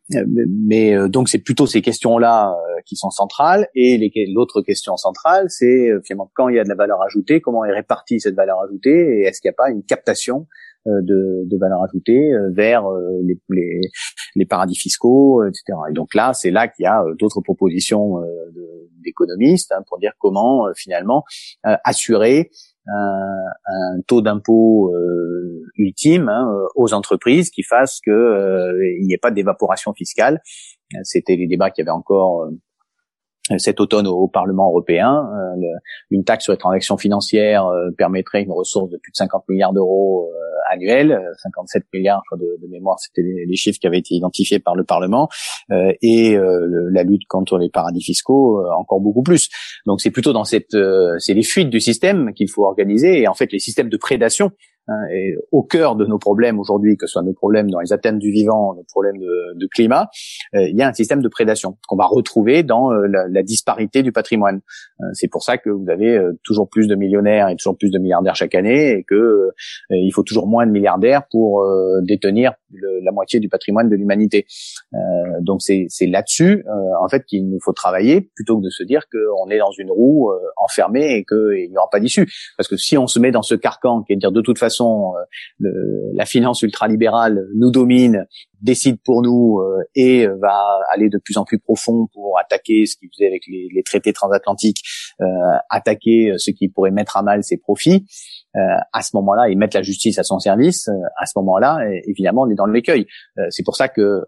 mais euh, donc c'est plutôt ces questions-là euh, qui sont centrales. Et l'autre question centrale, c'est finalement quand il y a de la valeur ajoutée, comment est répartie cette valeur ajoutée et est-ce qu'il n'y a pas une captation euh, de, de valeur ajoutée euh, vers euh, les, les, les, paradis fiscaux, etc. Et donc là, c'est là qu'il y a d'autres propositions d'économistes hein, pour dire comment finalement assurer un, un, taux d'impôt ultime hein, aux entreprises qui fasse que il n'y ait pas d'évaporation fiscale. C'était les débats qu'il y avait encore cet automne au, Parlement européen. Euh, une taxe sur les transactions financières euh, permettrait une ressource de plus de 50 milliards d'euros euh, annuels, 57 milliards je crois, de, mémoire, c'était les, chiffres qui avaient été identifiés par le Parlement, et la lutte contre les paradis fiscaux encore beaucoup plus. Donc c'est plutôt dans cette, c'est les fuites du système qu'il faut organiser, et en fait les systèmes de prédation Hein, et au cœur de nos problèmes aujourd'hui, que ce soit nos problèmes dans les atteintes du vivant, nos problèmes de, climat, euh, il y a un système de prédation qu'on va retrouver dans euh, la, la, disparité du patrimoine. Euh, c'est pour ça que vous avez toujours plus de millionnaires et toujours plus de milliardaires chaque année, et que il faut toujours moins de milliardaires pour détenir la moitié du patrimoine de l'humanité. donc c'est là-dessus, en fait, qu'il nous faut travailler plutôt que de se dire qu'on est dans une roue enfermée et qu'il n'y aura pas d'issue. Parce que si on se met dans ce carcan qui est de dire de toute façon euh, la finance ultralibérale nous domine, décide pour nous euh, et va aller de plus en plus profond pour attaquer ce qu'il faisait avec les, traités transatlantiques, euh, attaquer ce qui pourrait mettre à mal ses profits. à ce moment-là, et mettre la justice à son service. à ce moment-là, évidemment, on est dans l'écueil. c'est pour ça que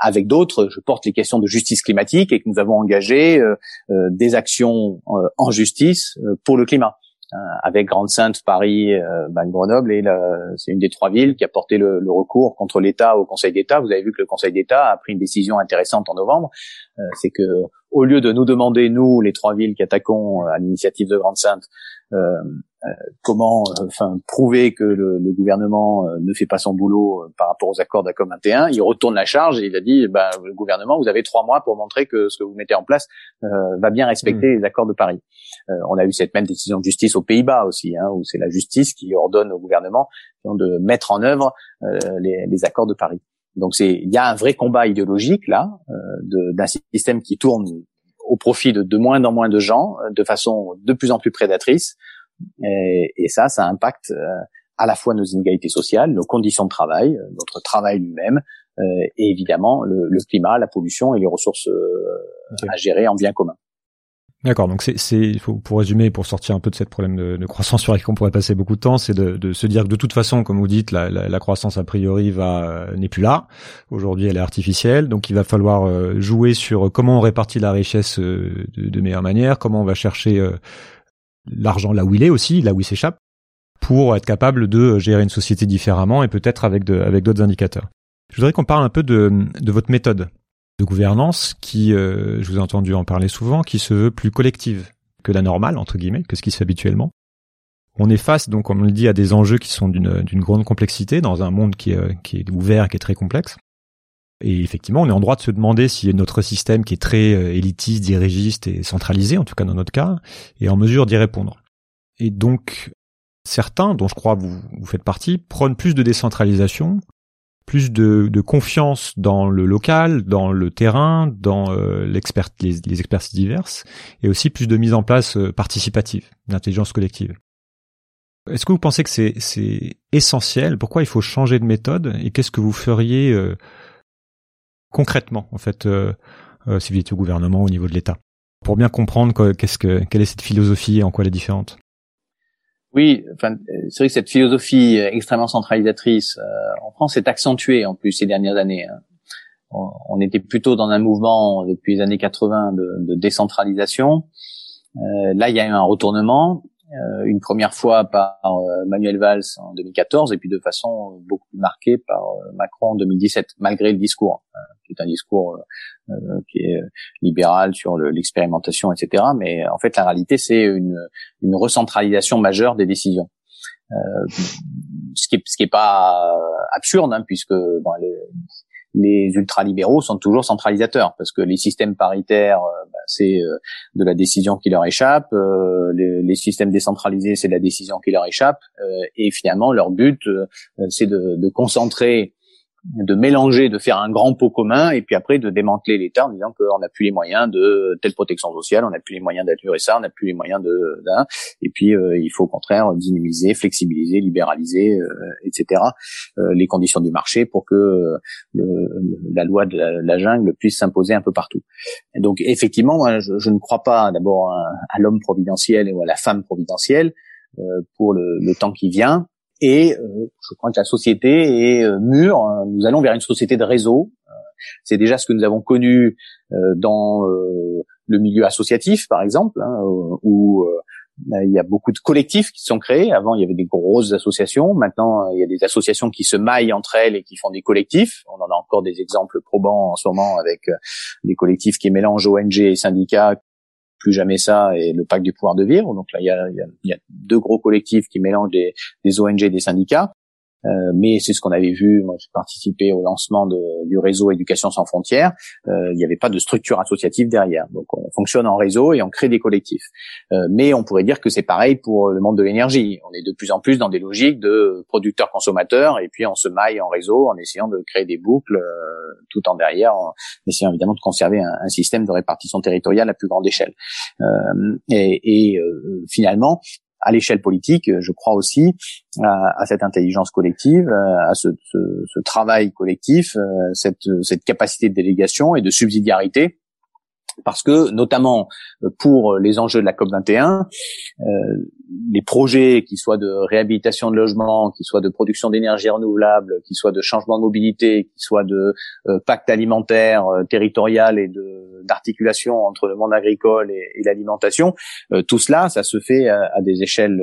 avec d'autres, je porte les questions de justice climatique et que nous avons engagé des actions en justice pour le climat. Euh, avec Grande-Sainte, Paris, euh, ben, Grenoble, et c'est une des trois villes qui a porté le, le recours contre l'État au Conseil d'État. Vous avez vu que le Conseil d'État a pris une décision intéressante en novembre, euh, c'est que au lieu de nous demander nous, les trois villes qui attaquons à l'initiative de Grande-Sainte, euh, comment euh, enfin prouver que le, le, gouvernement euh, ne fait pas son boulot par rapport aux accords d'ACOM 21, il retourne la charge et il a dit bah, le gouvernement vous avez trois mois pour montrer que ce que vous mettez en place va bien respecter hmm. les accords de Paris. on a eu cette même décision de justice aux Pays-Bas aussi, hein, où c'est la justice qui ordonne au gouvernement de mettre en œuvre les, les, accords de Paris. Donc c'est il y a un vrai combat idéologique là d'un système qui tourne au profit de, de moins en moins de gens, de façon de plus en plus prédatrice. Et, et ça, ça impacte euh, à la fois nos inégalités sociales, nos conditions de travail, euh, notre travail lui-même, euh, et évidemment le, le, climat, la pollution et les ressources à gérer en bien commun. D'accord, donc c'est, pour résumer, pour sortir un peu de cette problème de, de croissance sur laquelle on pourrait passer beaucoup de temps, c'est de, de, se dire que de toute façon, comme vous dites, la, la, la croissance a priori va n'est plus là. Aujourd'hui, elle est artificielle, donc il va falloir jouer sur comment on répartit la richesse de, de meilleure manière, comment on va chercher l'argent là où il est aussi, là où il s'échappe, pour être capable de gérer une société différemment et peut-être avec de, avec d'autres indicateurs. Je voudrais qu'on parle un peu de, de votre méthode de gouvernance qui, euh, je vous ai entendu en parler souvent, qui se veut plus collective que la normale, entre guillemets, que ce qui se fait habituellement. On est face, donc, comme on le dit, à des enjeux qui sont d'une, grande complexité dans un monde qui est, qui est ouvert, qui est très complexe. Et effectivement, on est en droit de se demander si notre système, qui est très euh, élitiste, dirigiste et centralisé, en tout cas dans notre cas, est en mesure d'y répondre. Et donc, certains, dont je crois vous, vous faites partie, prônent plus de décentralisation, plus de, confiance dans le local, dans le terrain, dans euh, les, les, expertises diverses, et aussi plus de mise en place euh, participative, d'intelligence collective. Est-ce que vous pensez que c'est essentiel? Pourquoi il faut changer de méthode? Et qu'est-ce que vous feriez concrètement, en fait, euh, euh, si vous étiez au gouvernement au niveau de l'État? Pour bien comprendre qu'est-ce que, quelle est cette philosophie et en quoi elle est différente. Oui, enfin, c'est vrai que cette philosophie extrêmement centralisatrice euh, en France est accentuée en plus ces dernières années. Hein. On, était plutôt dans un mouvement depuis les années 80 de, de décentralisation. Euh, là, il y a eu un retournement euh, une première fois par euh, Manuel Valls en 2014 et puis de façon beaucoup plus marquée par euh, Macron en 2017, malgré le discours, hein, qui est un discours qui est libéral sur l'expérimentation, etc. Mais en fait, la réalité, c'est une, une recentralisation majeure des décisions. Euh, ce qui est, ce qui est pas absurde, hein, puisque bon, les, les ultralibéraux sont toujours centralisateurs parce que les systèmes paritaires, euh, bah, c'est euh, de la décision qui leur échappe, euh, les, les, systèmes décentralisés, c'est de la décision qui leur échappe, et finalement leur but, c'est de, de concentrer de mélanger, de faire un grand pot commun, et puis après de démanteler l'État en disant qu'on n'a plus les moyens de telle protection sociale, on n'a plus les moyens d'assurer ça, on n'a plus les moyens de, et puis euh, il faut au contraire dynamiser, flexibiliser, libéraliser, euh, etc. Euh, les conditions du marché pour que la loi de la, jungle puisse s'imposer un peu partout. donc effectivement, moi, je, ne crois pas d'abord à, l'homme providentiel ou à la femme providentielle pour le, le temps qui vient. Et euh, je crois que la société est euh, mûre. Nous allons vers une société de réseau. Euh, c'est déjà ce que nous avons connu dans le milieu associatif, par exemple, hein, où il y a beaucoup de collectifs qui sont créés. Avant, il y avait des grosses associations. Maintenant, il y a des associations qui se maillent entre elles et qui font des collectifs. On en a encore des exemples probants en ce moment avec des collectifs qui mélangent ONG et syndicats plus jamais ça et le pacte du pouvoir de vivre. Donc là, il y a, deux gros collectifs qui mélangent des, des ONG et des syndicats. Euh, mais c'est ce qu'on avait vu. Moi, j'ai participé au lancement de, du réseau Éducation sans frontières. Euh, il n'y avait pas de structure associative derrière. Donc, on fonctionne en réseau et on crée des collectifs. Euh, mais on pourrait dire que c'est pareil pour le monde de l'énergie. On est de plus en plus dans des logiques de producteurs-consommateurs et puis on se maille en réseau en essayant de créer des boucles tout en derrière, en essayant évidemment de conserver un, un, système de répartition territoriale à plus grande échelle. et, et finalement, à l'échelle politique, je crois aussi à, cette intelligence collective, à ce, travail collectif, euh, cette, cette capacité de délégation et de subsidiarité parce que notamment euh, pour les enjeux de la COP 21, euh, les projets qui soient de réhabilitation de logements, qui soient de production d'énergie renouvelable, qui soient de changement de mobilité, qui soient de euh, pacte alimentaire territorial et de d'articulation entre le monde agricole et, l'alimentation, tout cela, ça se fait à, des échelles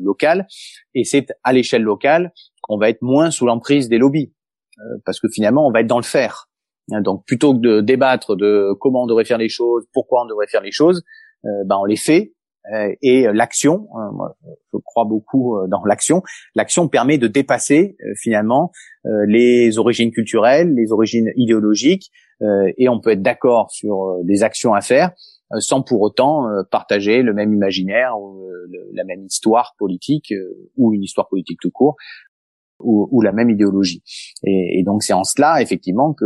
locales. Et c'est à l'échelle locale qu'on va être moins sous l'emprise des lobbies parce que finalement on va être dans le faire donc plutôt que de débattre de comment on devrait faire les choses, pourquoi on devrait faire les choses, euh, ben on les fait. Euh, et l'action, hein, je crois beaucoup euh, dans l'action. L'action permet de dépasser finalement les origines culturelles, les origines idéologiques, et on peut être d'accord sur des actions à faire sans pour autant partager le même imaginaire la même histoire politique ou une histoire politique tout court ou, ou, la même idéologie. Et, et donc c'est en cela effectivement que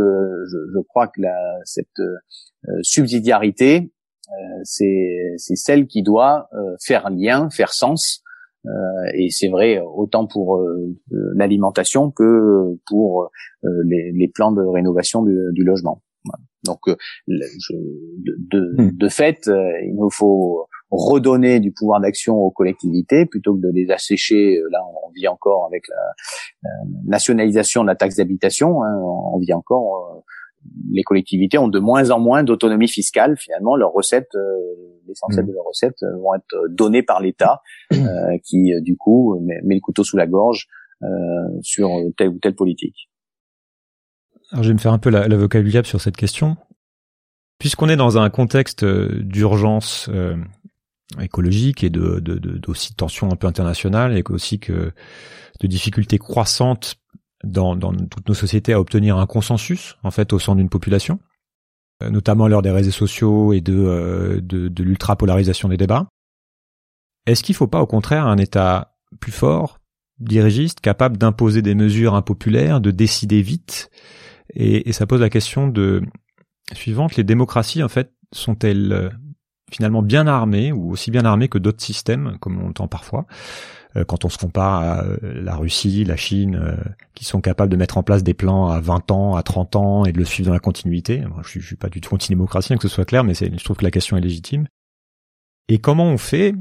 je, je crois que la, cette euh, subsidiarité, euh, c'est celle qui doit euh, faire lien, faire sens. Euh, et c'est vrai autant pour euh, l'alimentation que pour les, les, plans de rénovation du, du logement. Donc, je, de, de, hmm. de, fait, il nous faut redonner du pouvoir d'action aux collectivités plutôt que de les assécher. Euh, là, on vit encore avec la, nationalisation de la taxe d'habitation. Hein, on vit encore. Euh, les collectivités ont de moins en moins d'autonomie fiscale. Finalement, leurs recettes, euh, l'essentiel mmh. de leurs recettes, vont être données par l'État, qui du coup met, met, le couteau sous la gorge sur telle ou telle politique. Alors, je vais me faire un peu la, la sur cette question. Puisqu'on est dans un contexte d'urgence écologique et de, de, de, d'aussi tensions un peu internationales et aussi que de difficultés croissantes dans, dans toutes nos sociétés à obtenir un consensus en fait au sein d'une population, euh, notamment lors des réseaux sociaux et de, euh, de, de l'ultra polarisation des débats. Est-ce qu'il ne faut pas au contraire un État plus fort, dirigiste, capable d'imposer des mesures impopulaires, de décider vite et, et ça pose la question de suivante les démocraties en fait sont-elles finalement bien armés ou aussi bien armés que d'autres systèmes, comme on entend parfois, euh, quand on se compare à euh, la Russie, la Chine, euh, qui sont capables de mettre en place des plans à 20 ans, à 30 ans et de le suivre dans la continuité? je, je suis pas du tout anti-démocratie, hein, que ce soit clair, mais je trouve que la question est légitime. Et comment on fait,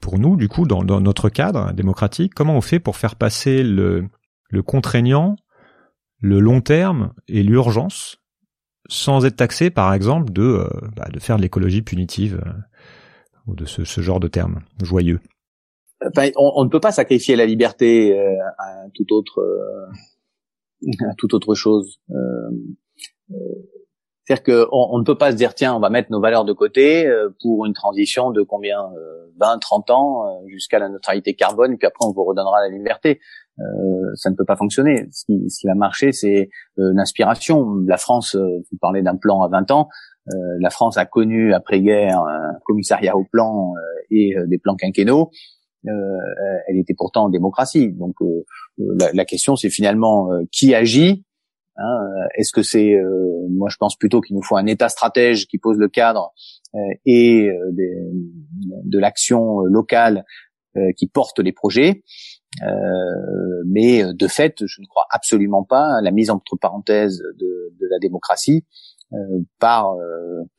pour nous, du coup, dans, dans notre cadre démocratique, comment on fait pour faire passer le, le contraignant, le long terme et l'urgence sans être taxé, par exemple, de, euh, bah, de faire de l'écologie punitive euh, ou de ce, ce, genre de termes joyeux. On, on, ne peut pas sacrifier la liberté euh, à toute autre à toute autre chose. C'est-à-dire qu'on on ne peut pas se dire tiens on va mettre nos valeurs de côté pour une transition de combien 20, 30 ans jusqu'à la neutralité carbone puis après on vous redonnera la liberté. Euh, ça ne peut pas fonctionner. Ce qui, ce qui va marcher, c'est euh, l'inspiration. La France, euh, vous parlez d'un plan à 20 ans, la France a connu après-guerre un commissariat au plan et des plans quinquennaux. elle était pourtant en démocratie. Donc la, la, question, c'est finalement qui agit. Hein, Est-ce que c'est, moi je pense plutôt qu'il nous faut un État stratège qui pose le cadre et des, de l'action locale qui porte les projets. Euh, mais euh, de fait, je ne crois absolument pas à la mise entre parenthèses de, de la démocratie euh, par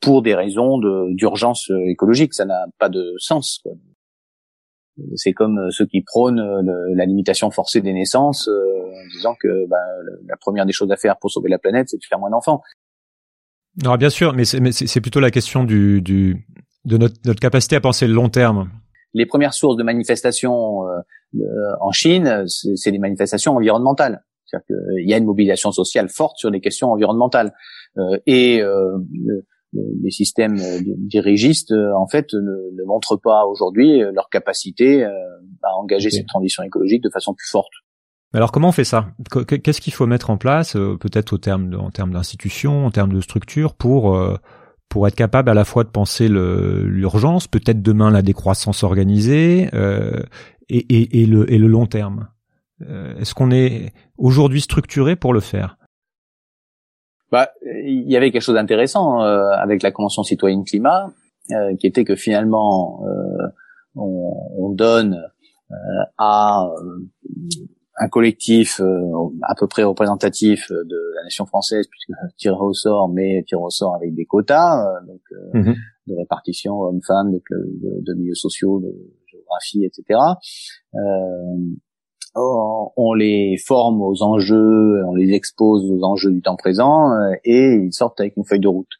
pour des raisons d'urgence écologique. Ça n'a pas de sens. C'est comme ceux qui prônent la limitation forcée des naissances, en disant que bah, la première des choses à faire pour sauver la planète, c'est de faire moins d'enfants. Non, bien sûr, mais c'est plutôt la question du, du de notre, notre capacité à penser le long terme les premières sources de manifestations euh, en Chine, c'est des manifestations environnementales. C'est-à-dire qu'il y a une mobilisation sociale forte sur les questions environnementales. Euh, et euh, les systèmes dirigistes, en fait, ne, ne montrent pas aujourd'hui leur capacité à engager cette transition écologique de façon plus forte. Alors comment on fait ça? Qu'est-ce qu'il faut mettre en place, peut-être au terme en termes d'institutions, en termes de structures, pour pour être capable à la fois de penser l'urgence, peut-être demain la décroissance organisée euh, et, le, long terme. Euh, Est-ce qu'on est aujourd'hui structuré pour le faire? Bah, il y avait quelque chose d'intéressant euh, avec la Convention citoyenne climat, qui était que finalement on, on, donne à un collectif euh, à peu près représentatif de la nation française, puisque tiré au sort, mais tiré au sort avec des quotas, euh, donc euh, mhm. de répartition hommes-femmes, de, de, de, milieux sociaux, de géographie, etc. On, on, les forme aux enjeux, on les expose aux enjeux du temps présent, et ils sortent avec une feuille de route.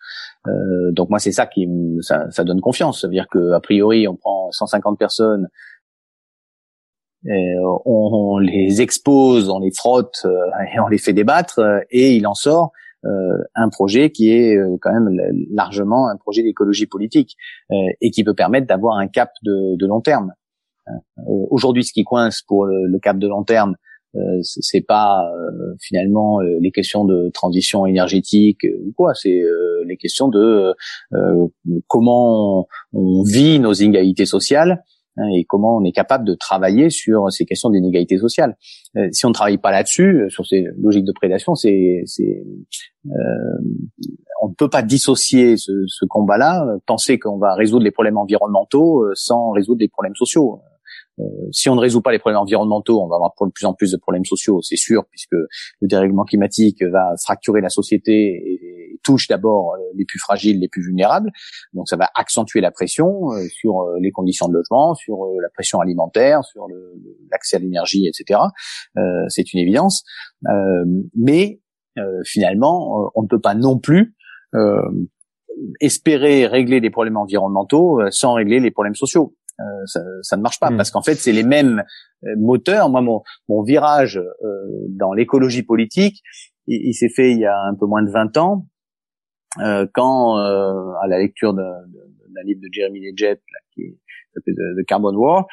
donc moi c'est ça qui ça, ça donne confiance, ça veut dire que a priori on prend 150 personnes on, on, les expose, on les frotte euh, et on les fait débattre euh, et il en sort euh, un projet qui est quand même largement un projet d'écologie politique et qui peut permettre d'avoir un cap de, de long terme. Aujourd'hui, ce qui coince pour le, cap de long terme, c'est pas finalement les questions de transition énergétique ou quoi, c'est les questions de comment on, vit nos inégalités sociales Hein, et comment on est capable de travailler sur ces questions d'inégalité sociale. Euh, si on ne travaille pas là-dessus, euh, sur ces logiques de prédation, c'est, c'est euh, on ne peut pas dissocier ce, ce combat-là, penser qu'on va résoudre les problèmes environnementaux sans résoudre les problèmes sociaux. Si on ne résout pas les problèmes environnementaux, on va avoir de plus en plus de problèmes sociaux, c'est sûr, puisque le dérèglement climatique va fracturer la société et, touche d'abord euh, les plus fragiles, les plus vulnérables. Donc ça va accentuer la pression euh, sur les conditions de logement, sur la pression alimentaire, sur l'accès à l'énergie, etc. c'est une évidence. mais finalement, on ne peut pas non plus espérer régler les problèmes environnementaux sans régler les problèmes sociaux. Euh, ça, ça, ne marche pas hmm. parce qu'en fait c'est les mêmes euh, moteurs. Moi mon, mon virage euh, dans l'écologie politique, il, s'est fait il y a un peu moins de 20 ans quand à la lecture d'un livre de Jeremy Leggett qui s'appelle The Carbon War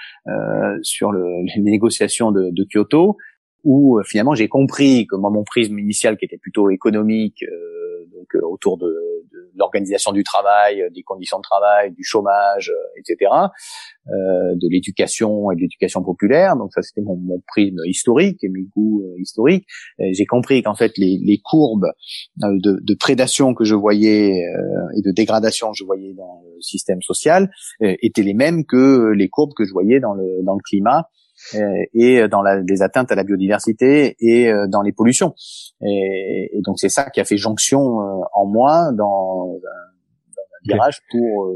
sur le, les négociations de, de Kyoto où finalement j'ai compris que moi mon prisme initial qui était plutôt économique donc autour de, de l'organisation du travail, des conditions de travail, du chômage, etc., de l'éducation et de l'éducation populaire. Donc ça, c'était mon, mon prisme historique et mes goûts historiques. J'ai compris qu'en fait, les, les courbes de, de, prédation que je voyais et de dégradation que je voyais dans le système social étaient les mêmes que les courbes que je voyais dans le dans le climat euh, et dans la, les atteintes à la biodiversité et euh, dans les pollutions. Et, et donc c'est ça qui a fait jonction euh, en moi dans, dans un virage pour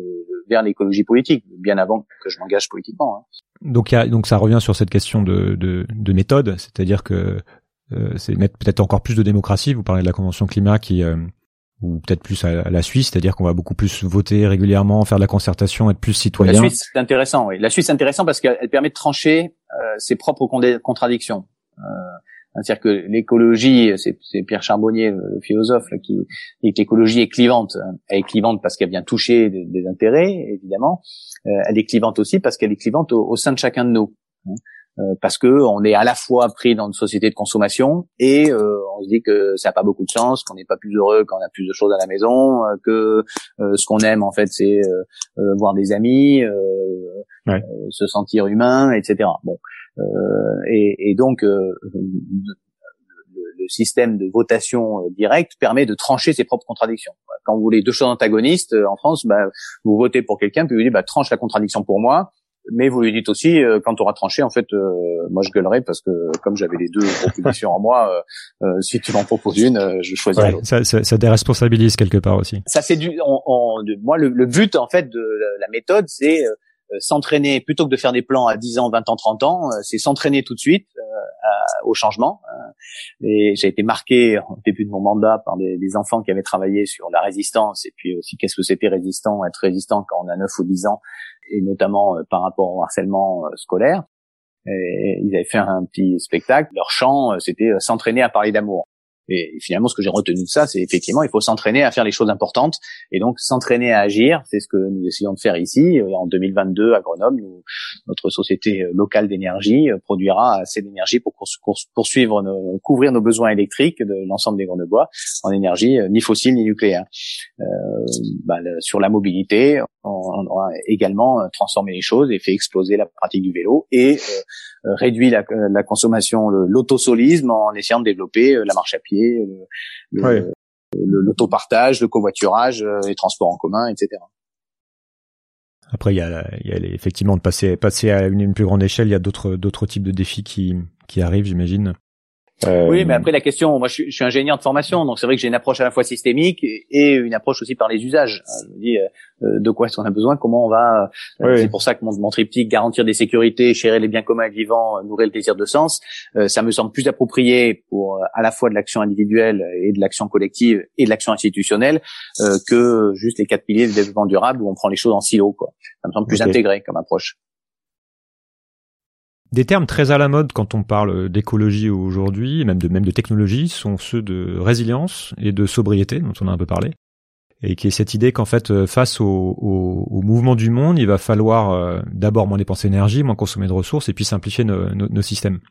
vers l'écologie politique, bien avant que je m'engage politiquement. Hein. Donc, y a, donc ça revient sur cette question de, de, de méthode, c'est-à-dire que euh, c'est mettre peut-être encore plus de démocratie. Vous parlez de la convention climat qui euh, ou peut-être plus à, la Suisse, c'est-à-dire qu'on va beaucoup plus voter régulièrement, faire de la concertation, être plus citoyen. La Suisse, c'est intéressant, oui. La Suisse, c'est intéressant parce qu'elle permet de trancher euh, ses propres contradictions. Euh, c'est-à-dire que l'écologie, c'est Pierre Charbonnier, le philosophe, qui dit que l'écologie est clivante. Elle est clivante parce qu'elle vient toucher des, intérêts, évidemment. Euh, elle est clivante aussi parce qu'elle est clivante au, sein de chacun de nous. Euh, parce que on est à la fois pris dans une société de consommation et euh, on se dit que ça n'a pas beaucoup de sens, qu'on n'est pas plus heureux quand on a plus de choses à la maison, euh, que ce qu'on aime en fait c'est voir des amis, se sentir humain, etc. Bon, et, et, donc le, le, système de votation directe permet de trancher ses propres contradictions. Quand vous voulez deux choses antagonistes en France, bah, vous votez pour quelqu'un puis vous dites bah, tranche la contradiction pour moi mais vous lui dites aussi euh, quand on aura tranché en fait euh, moi je gueulerai parce que comme j'avais les deux propositions en moi euh, si tu m'en proposes une je choisirai ouais, ça, ça, ça, déresponsabilise quelque part aussi ça c'est du on, moi le, le, but en fait de la, méthode c'est s'entraîner plutôt que de faire des plans à 10 ans 20 ans 30 ans c'est s'entraîner tout de suite au changement hein. et j'ai été marqué au début de mon mandat par des, des, enfants qui avaient travaillé sur la résistance et puis aussi qu'est-ce que c'était résistant être résistant quand on a 9 ou 10 ans et notamment euh, par rapport au harcèlement euh, scolaire. Et ils avaient fait un petit spectacle. Leur chant, euh, c'était s'entraîner à parler d'amour. Et finalement, ce que j'ai retenu de ça, c'est effectivement, il faut s'entraîner à faire les choses importantes et donc s'entraîner à agir. C'est ce que nous essayons de faire ici. En 2022, à Grenoble, notre société locale d'énergie produira assez d'énergie pour poursuivre, nos, couvrir nos besoins électriques de l'ensemble des Grenoblois en énergie ni fossile ni nucléaire. Euh, bah, sur la mobilité, on, aura également transformé les choses et fait exploser la pratique du vélo et euh, réduit la, la consommation, l'autosolisme en essayant de développer la marche à pied l'autopartage, le, covoiturage, euh, les transports en commun, etc. Après, il y a, il y a effectivement de passer, passer à une, plus grande échelle. Il y a d'autres, d'autres types de défis qui, qui arrivent, j'imagine. Euh, oui, mais après la question, moi je suis, je suis ingénieur de formation, donc c'est vrai que j'ai une approche à la fois systémique et, une approche aussi par les usages. Euh, je me dis euh, de quoi est-ce qu'on a besoin, comment on va. C'est pour ça que mon, mon, triptyque garantir des sécurités, chérir les biens communs et vivants, nourrir le désir de sens, ça me semble plus approprié pour à la fois de l'action individuelle et de l'action collective et de l'action institutionnelle que juste les quatre piliers du développement durable où on prend les choses en silo. Quoi. Ça me semble plus intégré comme approche. Des termes très à la mode quand on parle d'écologie aujourd'hui, même de, même de technologie, sont ceux de résilience et de sobriété, dont on a un peu parlé. Et qui est cette idée qu'en fait, euh, face au, au, mouvement du monde, il va falloir euh, d'abord moins dépenser d'énergie, moins consommer de ressources, et puis simplifier nos, systèmes.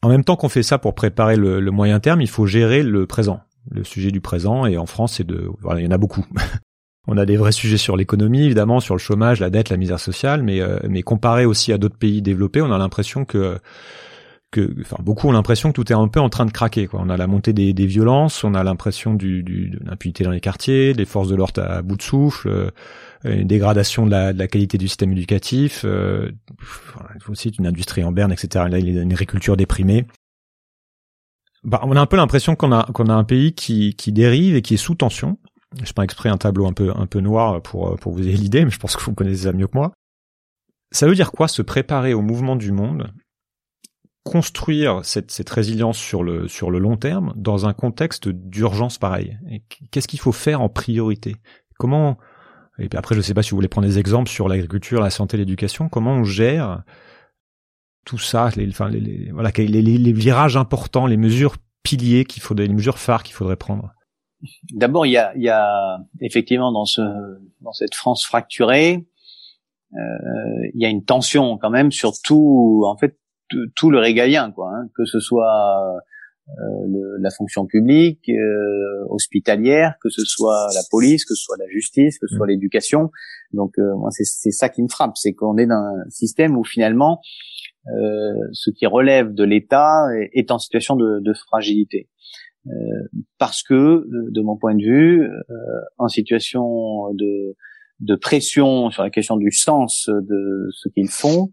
En même temps qu'on fait ça pour préparer le, moyen terme, il faut gérer le présent, le sujet du présent. Et en France, c'est de, il y en a beaucoup. On a des vrais sujets sur l'économie, évidemment, sur le chômage, la dette, la misère sociale, mais, euh, comparé aussi à d'autres pays développés, on a l'impression que, que, enfin, beaucoup ont l'impression que tout est un peu en train de craquer. Quoi. On a la montée des, violences, on a l'impression du, du, de l'impunité dans les quartiers, des forces de l'ordre à bout de souffle, euh, une dégradation de la, qualité du système éducatif, euh, aussi une industrie en berne, etc. Là, il y a une agriculture déprimée. Bah, on a un peu l'impression qu'on a qu'on a un pays qui dérive et qui est sous tension je prends exprès un tableau un peu un peu noir pour pour vous ayez l'idée, mais je pense que vous connaissez ça mieux que moi. Ça veut dire quoi se préparer au mouvement du monde, construire cette, cette résilience sur le sur le long terme dans un contexte d'urgence pareil. Qu'est-ce qu'il faut faire en priorité? Comment et puis après je sais pas si vous voulez prendre des exemples sur l'agriculture, la santé, l'éducation. Comment on gère tout ça, les, enfin, les, voilà, les, les, virages importants, les mesures piliers qu'il faudrait, les mesures phares qu'il faudrait prendre? D'abord, il y a, y a effectivement dans ce dans cette France fracturée, euh, il y a une tension quand même sur tout, en fait, tout le régalien, quoi. Hein, que ce soit le, la fonction publique, hospitalière, que ce soit la police, que ce soit la justice, que ce soit l'éducation. Donc moi c'est ça qui me frappe, c'est qu'on est dans un système où finalement ce qui relève de l'État est, en situation de, de fragilité. Euh, parce que, de mon point de vue, euh, en situation de, de pression sur la question du sens de ce qu'ils font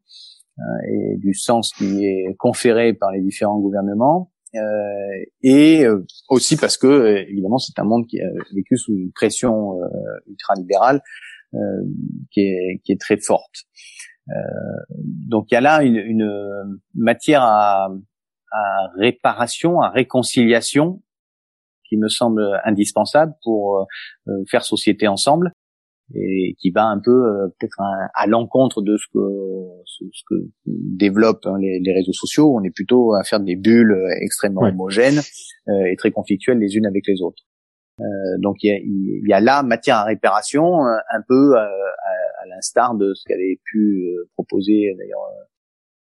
euh, et du sens qui est conféré par les différents gouvernements, euh, et aussi parce que évidemment c'est un monde qui a vécu sous une pression euh, ultralibérale euh, qui, est, qui est très forte. donc il y a là une, une matière à, à réparation, à réconciliation, qui me semble indispensable pour euh, euh, faire société ensemble et qui va un peu euh, peut-être à, l'encontre de ce que ce, que développent hein, les, les, réseaux sociaux. On est plutôt à faire des bulles extrêmement homogènes et très conflictuelles les unes avec les autres. Euh, donc il y a, il y a là matière à réparation, un peu à, à, à l'instar de ce qu'avait pu proposer d'ailleurs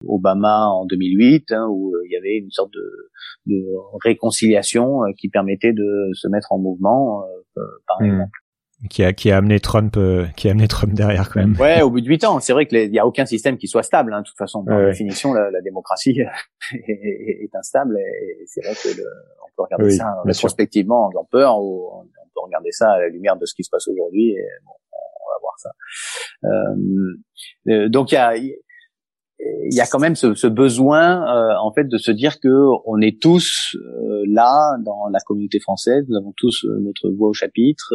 Obama en 2008, hein, où euh, il y avait une sorte de, de réconciliation euh, qui permettait de se mettre en mouvement, euh, par hmm. exemple. Qui a, qui a amené Trump, qui a amené Trump derrière quand même. Ouais, au bout de huit ans, c'est vrai qu'il n'y a aucun système qui soit stable. Hein, de toute façon, par définition, la, la démocratie est, instable. Et c'est vrai que le, on peut regarder ça rétrospectivement en faisant peur, ou on peut regarder ça à la lumière de ce qui se passe aujourd'hui. Et bon, on va voir ça. Euh, donc il y a, il y a quand même ce, ce besoin euh, en fait de se dire que on est tous euh, là dans la communauté française, nous avons tous euh, notre voix au chapitre,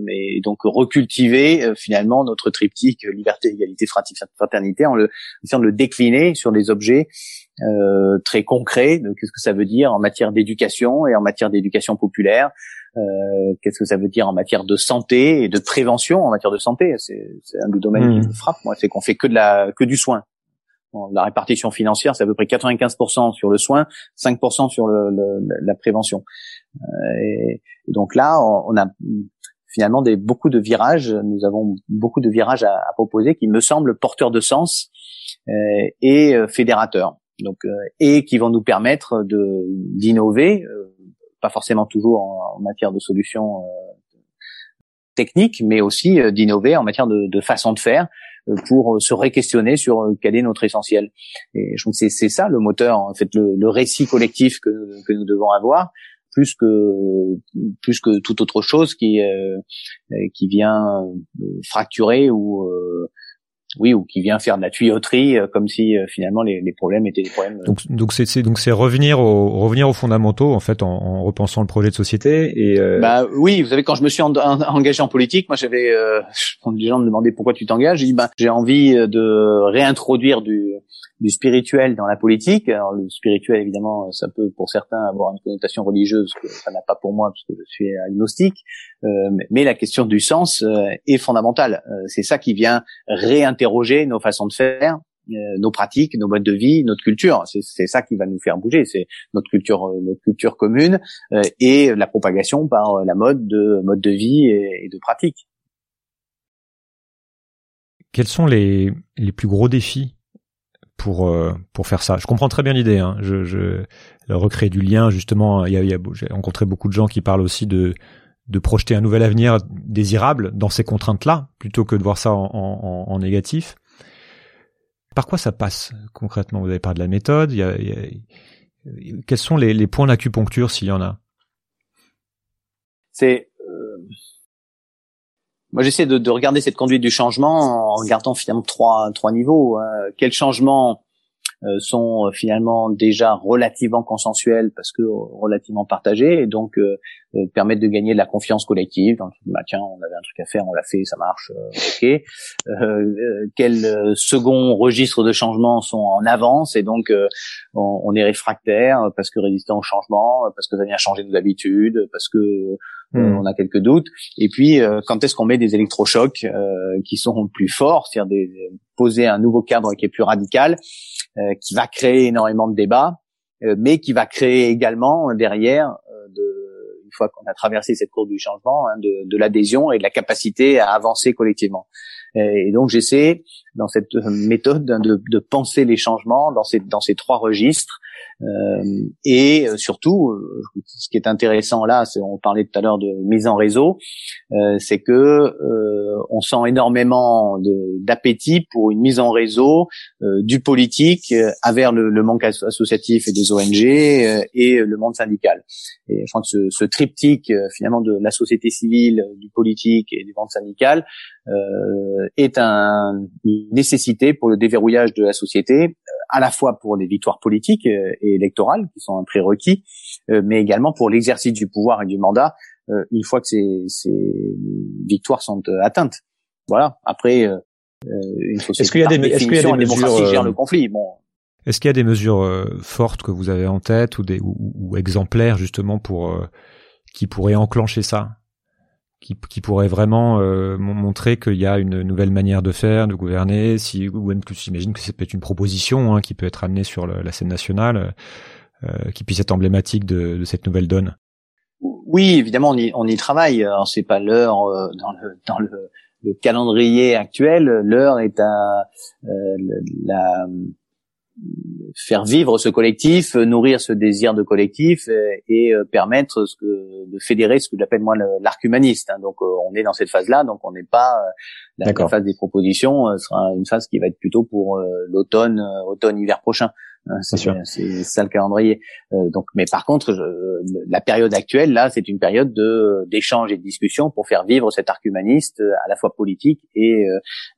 mais donc recultiver finalement notre triptyque liberté, égalité, fraternité en le en le décliner sur des objets très concrets. Qu'est-ce que ça veut dire en matière d'éducation et en matière d'éducation populaire euh, qu'est-ce que ça veut dire en matière de santé et de prévention en matière de santé? C'est un des domaines qui hmm. me frappe, moi, c'est qu'on fait que de la que du soin. la répartition financière, c'est à peu près 95% sur le soin, 5% sur le, la prévention. Euh, et, donc là, on, a finalement des, beaucoup de virages. Nous avons beaucoup de virages à, à proposer qui me semblent porteurs de sens euh, et fédérateurs. Donc et qui vont nous permettre de d'innover pas forcément toujours en, matière de solutions euh, techniques, mais aussi euh, d'innover en matière de, de, façon de faire euh, pour se réquestionner sur quel est notre essentiel. Et je trouve que c'est ça le moteur, en fait, le, le récit collectif que, que, nous devons avoir, plus que plus que toute autre chose qui euh, qui vient fracturer ou euh, oui, ou qui vient faire de la tuyauterie, euh, comme si euh, finalement les, les, problèmes étaient des problèmes. Donc, donc c'est donc c'est revenir au revenir aux fondamentaux en fait en, en repensant le projet de société et. Euh... Bah oui, vous savez quand je me suis engagé en politique, moi j'avais, euh, les gens me demandaient pourquoi tu t'engages, j'ai dit bah j'ai envie de réintroduire du du spirituel dans la politique. Alors le spirituel, évidemment, ça peut pour certains avoir une connotation religieuse que ça n'a pas pour moi parce que je suis agnostique. Euh, mais la question du sens euh, est fondamentale. Euh, c'est ça qui vient réinterroger nos façons de faire, nos pratiques, nos modes de vie, notre culture. C'est ça qui va nous faire bouger. C'est notre culture, notre culture commune et la propagation par la mode de mode de vie et, de pratiques. Quels sont les, les plus gros défis pour pour faire ça. Je comprends très bien l'idée. Hein. Je, je recréer du lien justement. Il y a, il y a j'ai rencontré beaucoup de gens qui parlent aussi de de projeter un nouvel avenir désirable dans ces contraintes-là, plutôt que de voir ça en, en, en, négatif. Par quoi ça passe concrètement? Vous avez parlé de la méthode. Il y a, il y a... Quels sont les, les points d'acupuncture s'il y en a? C'est euh... moi j'essaie de, de, regarder cette conduite du changement en regardant finalement trois trois niveaux. Hein. Quel changement euh, sont euh, finalement déjà relativement consensuels parce que relativement partagés et donc euh, permettent de gagner de la confiance collective. Donc, bah, tiens, on avait un truc à faire, on l'a fait, ça marche, ok. quels second registre de changement sont en avance et donc on, on, est réfractaire parce que résistant au changement, parce que ça vient changer nos habitudes, parce que hmm. on a quelques doutes. Et puis, quand est-ce qu'on met des électrochocs qui sont plus forts, c'est-à-dire poser un nouveau cadre qui est plus radical euh, qui va créer énormément de débats, euh, mais qui va créer également derrière, euh, de, une fois qu'on a traversé cette courbe du changement, hein, de, de l'adhésion et de la capacité à avancer collectivement. Et donc j'essaie dans cette méthode de, de penser les changements dans ces dans ces trois registres euh, et euh, surtout, euh, ce qui est intéressant là, c'est on parlait tout à l'heure de mise en réseau, c'est que on sent énormément d'appétit pour une mise en réseau du politique à vers le, le, monde associatif et des ONG et le monde syndical. Et je crois que ce, ce triptyque finalement de la société civile, du politique et du monde syndical est un, nécessité pour le déverrouillage de la société à la fois pour les victoires politiques euh, et électorales, qui sont un prérequis, euh, mais également pour l'exercice du pouvoir et du mandat, euh, une fois que ces, ces victoires sont atteintes. Voilà. Après, est-ce qu'il y a des, est-ce qu'il y a des mesures, gère le conflit. Bon. Est-ce qu'il y a des mesures fortes que vous avez en tête ou des ou, ou exemplaires justement pour qui pourraient enclencher ça? Qui, qui pourrait vraiment euh, montrer qu'il y a une nouvelle manière de faire, de gouverner, si ou même plus j'imagine que c'est peut-être une proposition hein, qui peut être amenée sur la scène nationale, euh, qui puisse être emblématique de, de, cette nouvelle donne. Oui, évidemment, on y, on y travaille. Alors c'est pas l'heure euh, dans le dans le, le calendrier actuel. L'heure est à euh, la faire vivre ce collectif, nourrir ce désir de collectif euh, et, euh, permettre ce que de fédérer ce que j'appelle moi l'arc humaniste. Hein. Donc euh, on est dans cette phase-là, donc on n'est pas la, la, phase des propositions sera une phase qui va être plutôt pour l'automne, automne-hiver prochain. Hein. C'est ça le calendrier. donc, mais par contre, la période actuelle là, c'est une période de d'échange et de discussion pour faire vivre cet arc humaniste à la fois politique et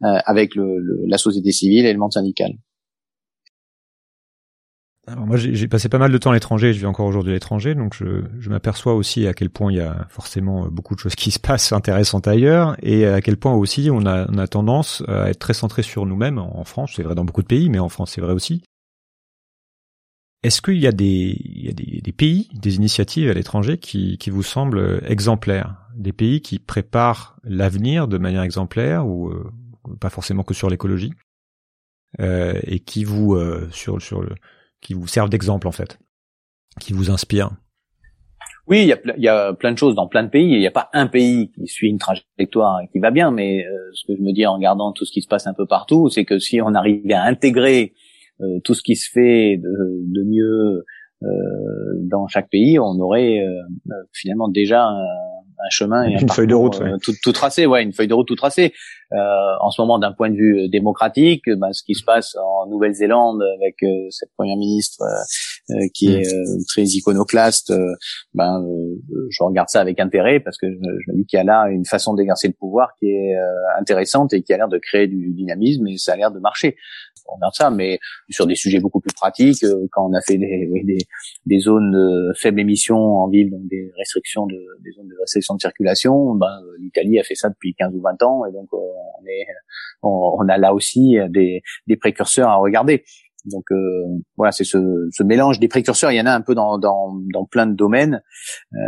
avec le, la société civile et le monde syndical. Alors moi, j'ai passé pas mal de temps à l'étranger, je vis encore aujourd'hui à l'étranger, donc je, je m'aperçois aussi à quel point il y a forcément beaucoup de choses qui se passent intéressantes ailleurs, et à quel point aussi on a, on a tendance à être très centré sur nous-mêmes en France. C'est vrai dans beaucoup de pays, mais en France c'est vrai aussi. Est-ce qu'il y a, des, il y a des, pays, des initiatives à l'étranger qui, qui vous semblent exemplaires, des pays qui préparent l'avenir de manière exemplaire ou euh, pas forcément que sur l'écologie, euh, et qui vous euh, sur sur le qui vous servent d'exemple en fait, qui vous inspirent Oui, il y, a, y a plein de choses dans plein de pays. Il n'y a pas un pays qui suit une trajectoire qui va bien, mais euh, ce que je me dis en regardant tout ce qui se passe un peu partout, c'est que si on arrivait à intégrer euh, tout ce qui se fait de, de mieux euh, dans chaque pays, on aurait finalement déjà un, chemin et une feuille de route, tout, tout, tracé, ouais, une feuille de route tout tracée. Euh, en ce moment, d'un point de vue euh, démocratique, ben, ce qui se passe en Nouvelle-Zélande avec euh, cette première ministre qui est mm. très iconoclaste, ben, je regarde ça avec intérêt parce que je, me dis qu'il y a là une façon d'exercer le pouvoir qui est intéressante et qui a l'air de créer du dynamisme et ça a l'air de marcher on regarde ça, mais sur des sujets beaucoup plus pratiques, quand on a fait des, des, des zones de faible émission en ville, donc des restrictions de des zones de restriction de circulation, ben, l'Italie a fait ça depuis 15 ou 20 ans, et donc on est, on, a là aussi des, des précurseurs à regarder. Donc euh, voilà, c'est ce, ce, mélange des précurseurs. Il y en a un peu dans, dans, dans plein de domaines, euh,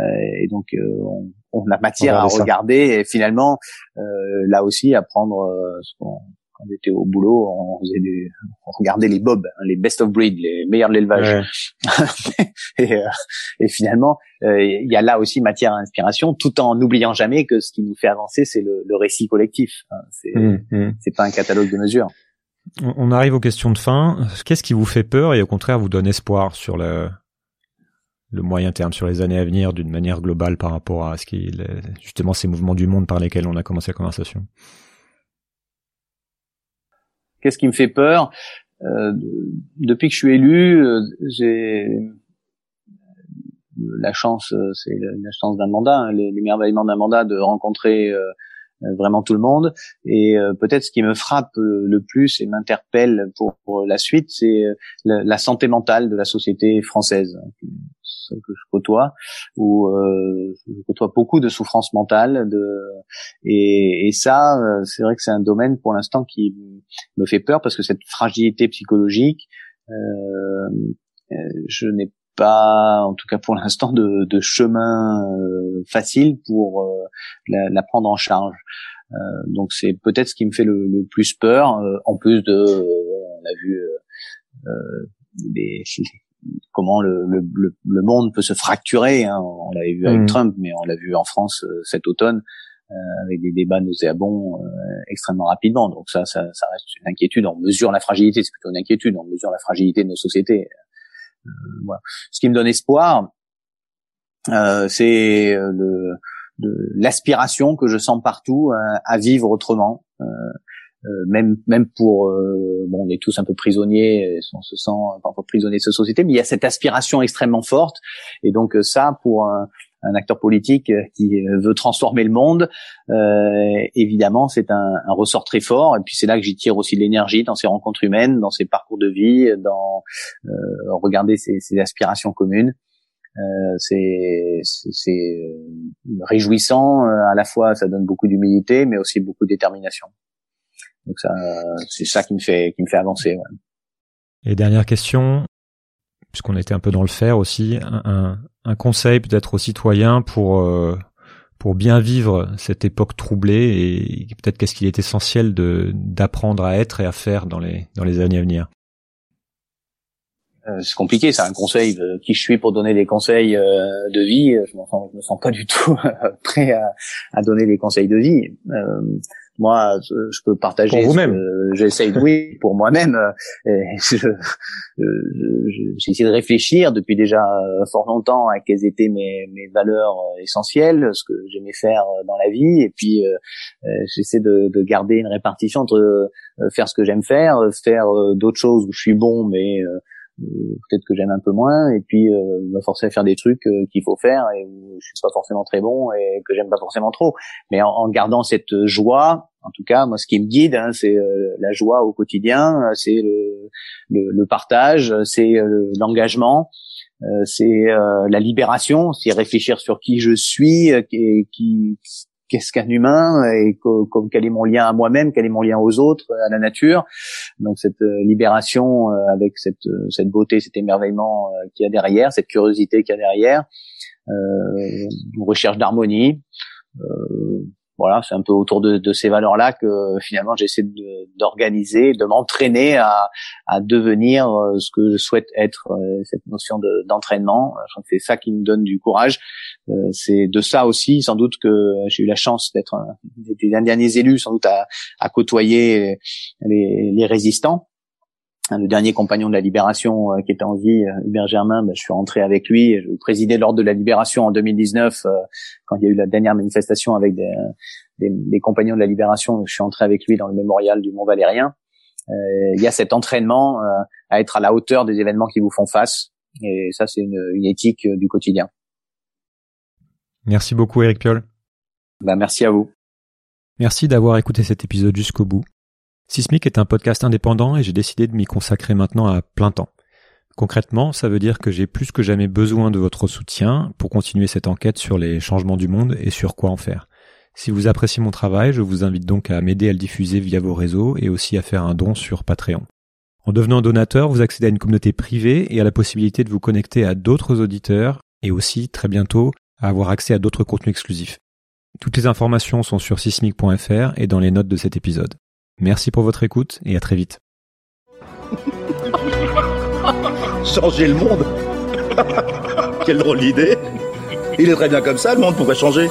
et donc euh, on, on, a matière à regarder. Et finalement, euh, là aussi, à prendre ce qu'on on était au boulot, on faisait des, on regardait les bobs, hein, les best of breed, les meilleurs de l'élevage. et, euh, et, finalement, euh, il y a là aussi matière à inspiration, tout en n'oubliant jamais que ce qui nous fait avancer, c'est le, le, récit collectif. Hein. C'est, mmh, mmh. c'est pas un catalogue de mesures. On arrive aux questions de fin. Qu'est-ce qui vous fait peur et au contraire vous donne espoir sur le, moyen terme, sur les années à venir, d'une manière globale par rapport à ce qui, justement, ces mouvements du monde par lesquels on a commencé la conversation? Qu'est-ce qui me fait peur? Euh, Depuis que je suis élu, euh, j'ai la chance, euh, c'est la chance d'un mandat, hein, merveillements d'un mandat, de rencontrer vraiment tout le monde. Et peut-être ce qui me frappe le plus et m'interpelle pour, la suite, c'est la, santé mentale de la société française que je côtoie, où euh, je côtoie beaucoup de souffrances mentales, de et, et ça, euh, c'est vrai que c'est un domaine pour l'instant qui me fait peur parce que cette fragilité psychologique, euh, euh je n'ai pas, en tout cas pour l'instant, de, de, chemin euh, facile pour euh, la, la, prendre en charge. Euh, donc c'est peut-être ce qui me fait le, le plus peur, en plus de, on a vu des, comment le, le, le, monde peut se fracturer. Hein. On l'avait vu avec mmh. Trump, mais on l'a vu en France euh, cet automne. avec des débats nauséabonds extrêmement rapidement. Donc ça, ça, ça, reste une inquiétude. On mesure la fragilité, c'est plutôt une inquiétude. On mesure la fragilité de nos sociétés. Voilà. Ce qui me donne espoir, c'est le l'aspiration que je sens partout à vivre autrement. Euh, même même pour euh, bon on est tous un peu prisonniers on se sent parfois prisonnier de cette société mais il y a cette aspiration extrêmement forte et donc euh, ça pour un, un acteur politique qui veut transformer le monde euh, évidemment c'est un, un, ressort très fort et puis c'est là que j'y tire aussi de l'énergie dans ces rencontres humaines dans ces parcours de vie dans euh, regarder ces, ces, aspirations communes euh, c'est réjouissant à la fois ça donne beaucoup d'humilité mais aussi beaucoup de détermination donc ça, c'est ça qui me fait, qui me fait avancer. Ouais. Et dernière question, puisqu'on était un peu dans le faire aussi, un conseil peut-être aux citoyens pour euh, pour bien vivre cette époque troublée et peut-être qu'est-ce qu'il est essentiel de d'apprendre à être et à faire dans les dans les années à venir. Euh, c'est compliqué, c'est un conseil. Qui je suis pour donner des conseils euh, de vie Je me sens, je me sens pas du tout prêt à, à, donner des conseils de vie. Euh, moi, je peux partager. Pour vous-même. J'essaye oui pour moi-même. J'ai essayé de réfléchir depuis déjà fort longtemps à quelles étaient mes, mes valeurs essentielles, ce que j'aimais faire dans la vie, et puis j'essaie de, de, garder une répartition entre faire ce que j'aime faire, faire d'autres choses où je suis bon, mais euh, peut-être que j'aime un peu moins et puis euh, me forcer à faire des trucs euh, qu'il faut faire et où je suis pas forcément très bon et que j'aime pas forcément trop. Mais en, gardant cette joie en tout cas moi ce qui me guide hein, c'est la joie au quotidien c'est le, le, le, partage c'est l'engagement c'est la libération c'est réfléchir sur qui je suis qui, qui qu'est-ce qu'un humain et comme quel est mon lien à moi-même, quel est mon lien aux autres, à la nature. Donc cette euh, libération euh, avec cette euh, cette beauté, cet émerveillement qu'il y a derrière, cette curiosité qu'il y a derrière, euh, une recherche d'harmonie. Euh, voilà, c'est un peu autour de, de ces valeurs-là que finalement j'essaie d'organiser, de, m'entraîner à, à, devenir euh, ce que je souhaite être, euh, cette notion d'entraînement. que c'est ça qui me donne du courage. Euh, c'est de ça aussi, sans doute, que j'ai eu la chance d'être des derniers élus, sans doute à, à côtoyer les, les résistants le dernier compagnon de la libération qui était en vie, Hubert Germain, ben, je suis rentré avec lui. Je présidais l'ordre de la libération en 2019 quand il y a eu la dernière manifestation avec des, des, compagnons de la libération. Je suis entré avec lui dans le mémorial du Mont Valérien. Euh, il y a cet entraînement euh, à être à la hauteur des événements qui vous font face. Et ça, c'est une, une, éthique euh, du quotidien. Merci beaucoup, Eric Piolle. Ben, merci à vous. Merci d'avoir écouté cet épisode jusqu'au bout. Sismic est un podcast indépendant et j'ai décidé de m'y consacrer maintenant à plein temps. Concrètement, ça veut dire que j'ai plus que jamais besoin de votre soutien pour continuer cette enquête sur les changements du monde et sur quoi en faire. Si vous appréciez mon travail, je vous invite donc à m'aider à le diffuser via vos réseaux et aussi à faire un don sur Patreon. En devenant donateur, vous accédez à une communauté privée et à la possibilité de vous connecter à d'autres auditeurs et aussi, très bientôt, à avoir accès à d'autres contenus exclusifs. Toutes les informations sont sur sismic.fr et dans les notes de cet épisode. Merci pour votre écoute et à très vite. Changer le monde Quelle drôle d'idée Il est très bien comme ça, le monde pourrait changer.